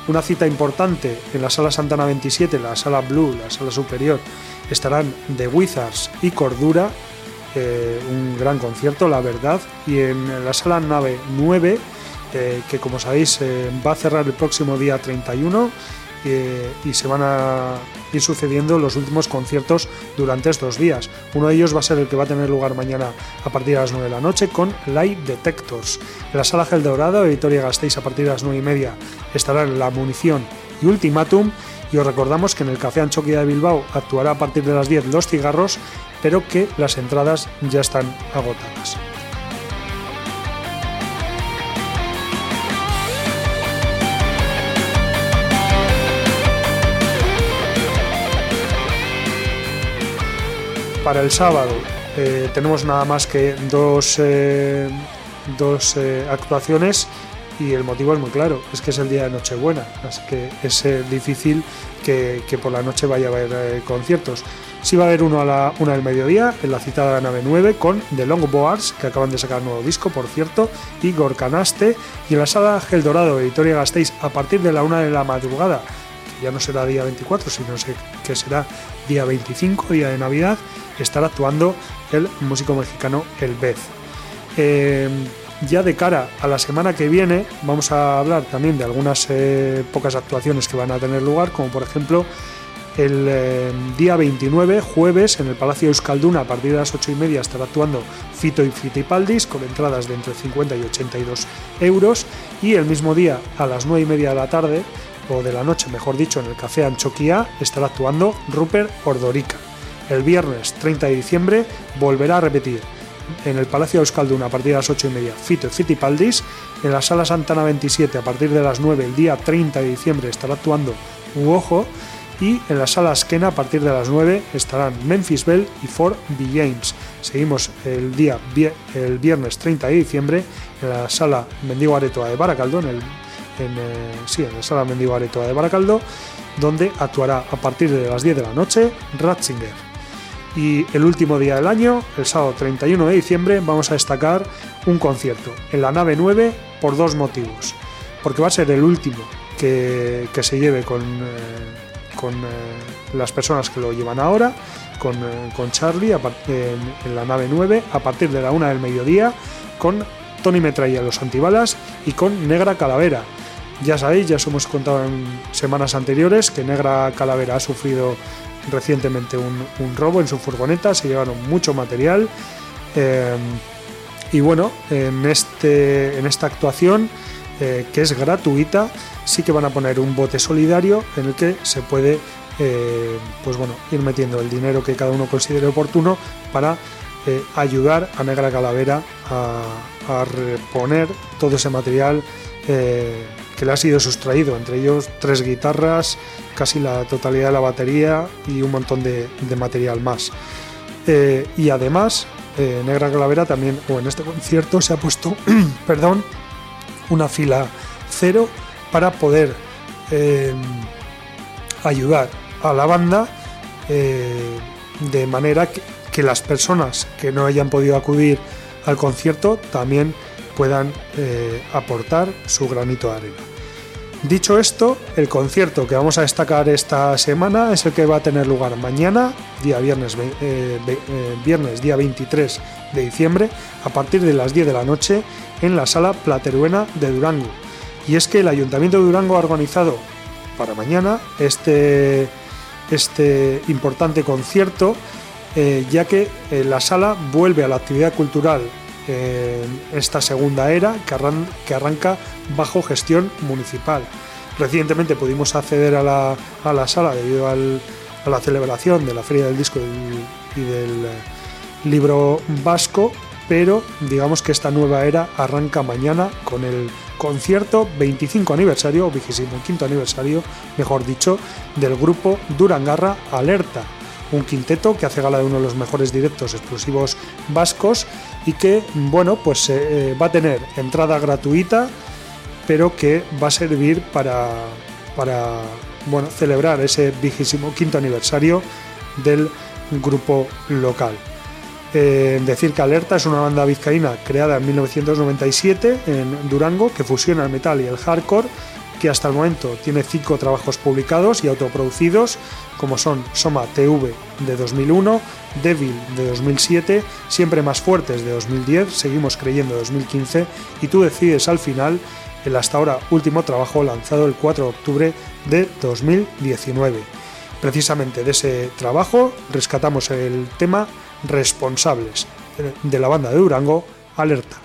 Una cita importante en la sala Santana 27, la sala Blue, la sala superior, estarán The Wizards y Cordura, eh, un gran concierto, la verdad. Y en la sala nave 9, eh, que como sabéis eh, va a cerrar el próximo día 31 y se van a ir sucediendo los últimos conciertos durante estos días. Uno de ellos va a ser el que va a tener lugar mañana a partir de las 9 de la noche con Light Detectors. En la sala Gel Dorado de Vitoria Gasteiz a partir de las 9 y media estarán La Munición y Ultimatum. Y os recordamos que en el Café Anchoquia de Bilbao actuará a partir de las 10 Los Cigarros, pero que las entradas ya están agotadas. Para el sábado eh, tenemos nada más que dos, eh, dos eh, actuaciones y el motivo es muy claro, es que es el día de Nochebuena, así que es difícil que, que por la noche vaya a haber conciertos. Sí va a haber uno a la una del mediodía en la citada nave 9 con The Longboards, que acaban de sacar nuevo disco, por cierto, y Gorkanaste, y en la sala Gel Dorado de Vitoria Gasteiz a partir de la una de la madrugada, ya no será día 24, sino que será día 25, día de Navidad, estará actuando el músico mexicano El Bez. Eh, ya de cara a la semana que viene vamos a hablar también de algunas eh, pocas actuaciones que van a tener lugar, como por ejemplo el eh, día 29, jueves, en el Palacio Euskalduna, a partir de las 8 y media, estará actuando Fito y Fitipaldis con entradas de entre 50 y 82 euros. Y el mismo día, a las 9 y media de la tarde, o de la noche, mejor dicho, en el Café Anchoquia, estará actuando Rupert Ordorica. El viernes 30 de diciembre volverá a repetir en el Palacio Euskalduna a partir de las 8 y media Fito y Fitipaldis. En la Sala Santana 27 a partir de las 9 el día 30 de diciembre estará actuando Uojo. Y en la Sala Esquena a partir de las 9 estarán Memphis Bell y Ford B. James. Seguimos el día el viernes 30 de diciembre en la Sala Mendigo Aretoa de Baracaldo, en el, en, eh, sí, en la Sala Mendigo Aretoa de Baracaldo, donde actuará a partir de las 10 de la noche Ratzinger. Y el último día del año, el sábado 31 de diciembre, vamos a destacar un concierto en la nave 9 por dos motivos. Porque va a ser el último que, que se lleve con, eh, con eh, las personas que lo llevan ahora, con, eh, con Charlie a en, en la nave 9, a partir de la una del mediodía, con Tony Metralla los antibalas y con Negra Calavera. Ya sabéis, ya os hemos contado en semanas anteriores que Negra Calavera ha sufrido recientemente un, robo en su furgoneta, se llevaron mucho material. eh, y bueno, en, este, en esta actuación, eh, que es gratuita, sí que van a poner un bote solidario en el que se puede eh, pues bueno, ir metiendo el dinero que cada uno considere oportuno para ayudar a Negra Calavera a, reponer todo ese material que le ha sido sustraído, entre ellos tres guitarras, casi la totalidad de la batería y un montón de, material más. Eh, y además, eh, Negra Calavera también, o en este concierto, se ha puesto, perdón, una fila cero para poder eh, ayudar a la banda eh, de manera que, las personas que no hayan podido acudir al concierto también puedan aportar su granito de arena. Dicho esto, el concierto que vamos a destacar esta semana es el que va a tener lugar mañana, día viernes, eh, eh, viernes día 23 de diciembre, a partir de las 10 de la noche, en la sala Plateruena de Durango. Y es que el Ayuntamiento de Durango ha organizado para mañana este, este importante concierto, eh, ya que la sala vuelve a la actividad cultural en esta segunda era que, arran- que arranca bajo gestión municipal. Recientemente pudimos acceder a la, a la sala debido al- a la celebración de la Feria del Disco y del- y del eh, Libro Vasco, pero digamos que esta nueva era arranca mañana con el concierto 25 aniversario o 25 aniversario, mejor dicho, del grupo Durangarra Alerta, un quinteto que hace gala de uno de los mejores directos explosivos vascos y que, bueno, pues eh, va a tener entrada gratuita, pero que va a servir para, para bueno, celebrar ese vigésimo quinto aniversario del grupo local. Eh, decir que Alerta es una banda vizcaína creada en 1997 en Durango que fusiona el metal y el hardcore, que hasta el momento tiene cinco trabajos publicados y autoproducidos, como son Soma TV de 2001, Devil de 2007, Siempre Más Fuertes de 2010, Seguimos Creyendo de 2015 y Tú Decides al final, el hasta ahora último trabajo lanzado el 4 de octubre de 2019. Precisamente de ese trabajo rescatamos el tema Responsables de la banda de Durango, Alerta.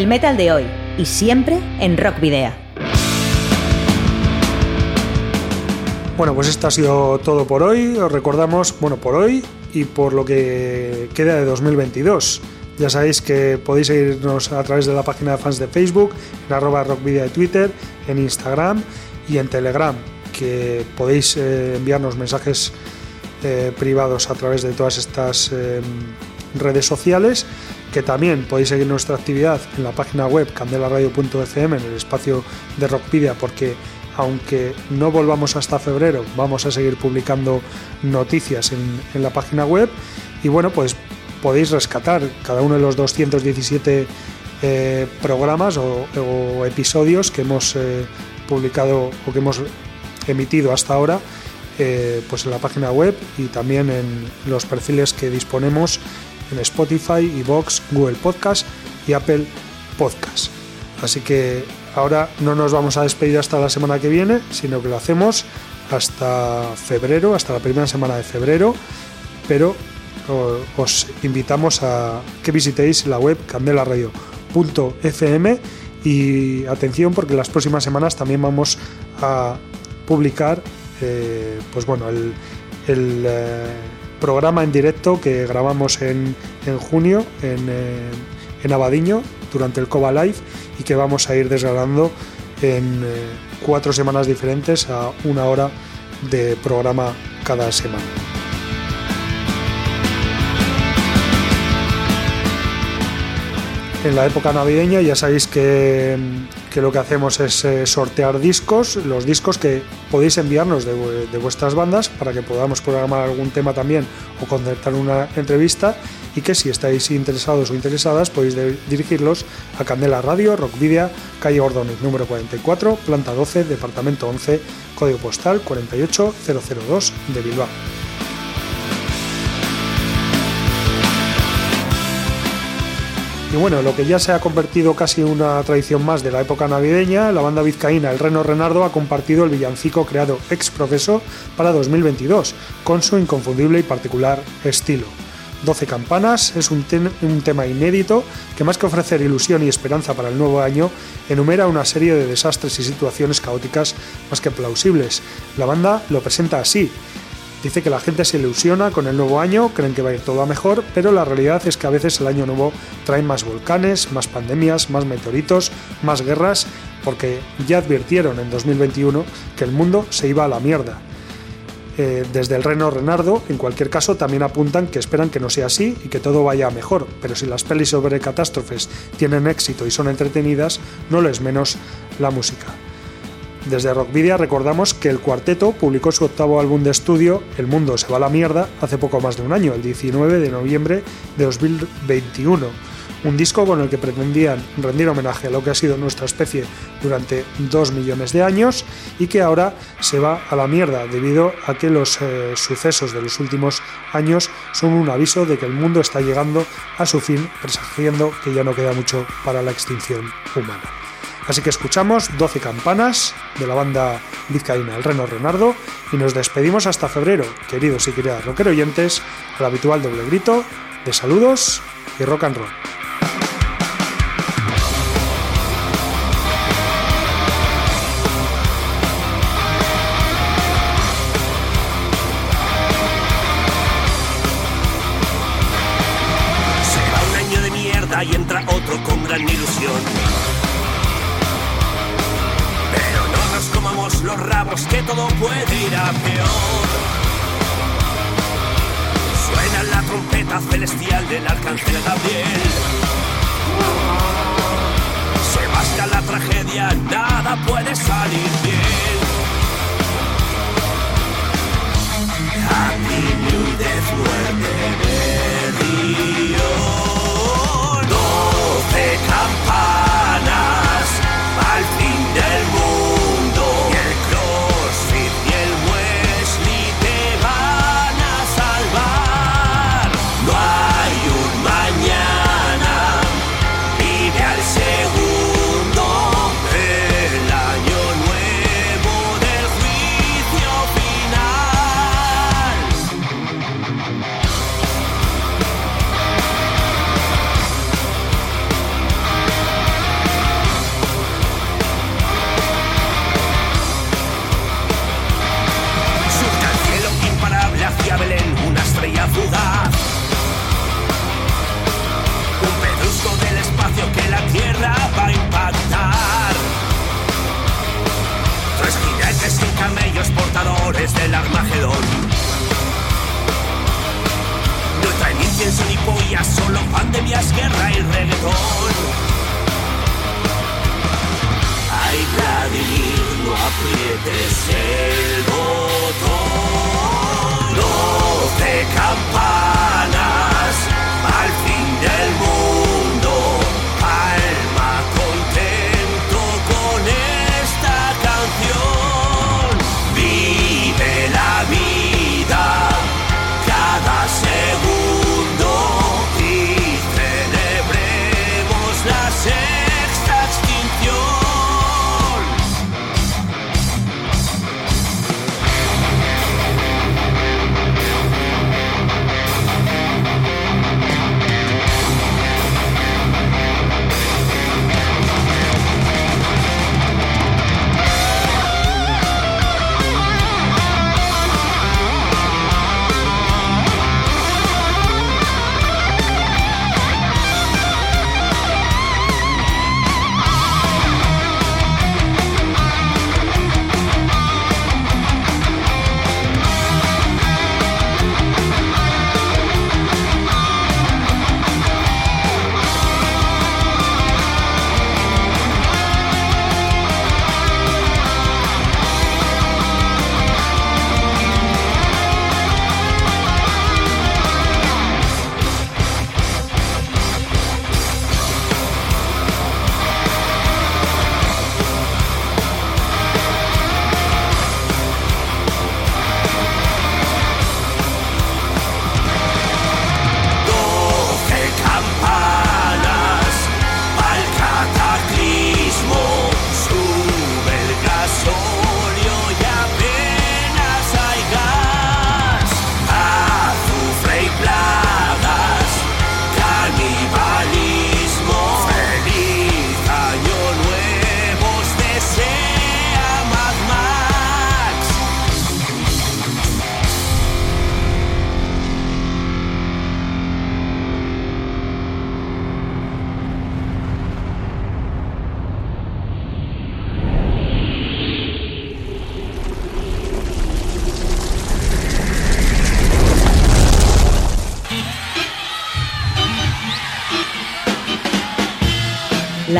El metal de hoy y siempre en Rock Video. Bueno, pues esto ha sido todo por hoy. Os recordamos, bueno, por hoy y por lo que queda de 2022. Ya sabéis que podéis seguirnos a través de la página de fans de Facebook, en arroba rockvidia de Twitter, en Instagram y en Telegram, que podéis eh, enviarnos mensajes eh, privados a través de todas estas eh, redes sociales, que también podéis seguir nuestra actividad en la página web candelaradio.fm, en el espacio de Rockvidia, porque aunque no volvamos hasta febrero, vamos a seguir publicando noticias en, en la página web. Y bueno, pues podéis rescatar cada uno de los 217 eh, programas o, o episodios que hemos eh, publicado o que hemos emitido hasta ahora eh, pues en la página web y también en los perfiles que disponemos en Spotify, Vox, Google Podcast y Apple Podcast. Así que ahora no nos vamos a despedir hasta la semana que viene, sino que lo hacemos hasta febrero, hasta la primera semana de febrero, pero os invitamos a que visitéis la web candelaradio.fm y atención porque las próximas semanas también vamos a publicar eh, pues bueno el, el, eh, programa en directo que grabamos en, en junio en, eh, en Abadiño durante el Coba Live y que vamos a ir desgranando en eh, cuatro semanas diferentes a una hora de programa cada semana. en la época navideña ya sabéis que, que lo que hacemos es eh, sortear discos, los discos que podéis enviarnos de, vu- de vuestras bandas para que podamos programar algún tema también o concertar una entrevista y que si estáis interesados o interesadas podéis dirigirlos a Candela Radio, Rockvidia, calle Ordóñez número 44, planta 12, departamento 11, código postal 48002 de Bilbao. Y bueno, lo que ya se ha convertido casi en una tradición más de la época navideña, la banda vizcaína El Reno Renardo ha compartido el villancico creado ex profeso para 2022, con su inconfundible y particular estilo. 12 campanas es un, tema inédito que más que ofrecer ilusión y esperanza para el nuevo año, enumera una serie de desastres y situaciones caóticas más que plausibles. La banda lo presenta así, Dice que la gente se ilusiona con el nuevo año, creen que va a ir todo a mejor, pero la realidad es que a veces el año nuevo trae más volcanes, más pandemias, más meteoritos, más guerras, porque ya advirtieron en 2021 que el mundo se iba a la mierda. Eh, desde el Reno Renardo, en cualquier caso, también apuntan que esperan que no sea así y que todo vaya a mejor, pero si las pelis sobre catástrofes tienen éxito y son entretenidas, no lo es menos la música. Desde Rockvidia recordamos que el cuarteto publicó su octavo álbum de estudio, El Mundo se va a la mierda, hace poco más de un año, el 19 de noviembre de 2021. Un disco con el que pretendían rendir homenaje a lo que ha sido nuestra especie durante dos millones de años y que ahora se va a la mierda debido a que los eh, sucesos de los últimos años son un aviso de que el mundo está llegando a su fin, presagiando que ya no queda mucho para la extinción humana. Así que escuchamos 12 campanas de la banda vizcaína El Reno Renardo y nos despedimos hasta febrero, queridos y queridas rockero oyentes, al habitual doble grito de saludos y rock and roll. Celestial del arcángel Gabriel. Se basta la tragedia, nada puede salir bien. Happy New Death, muerte solo pandemias, guerra y re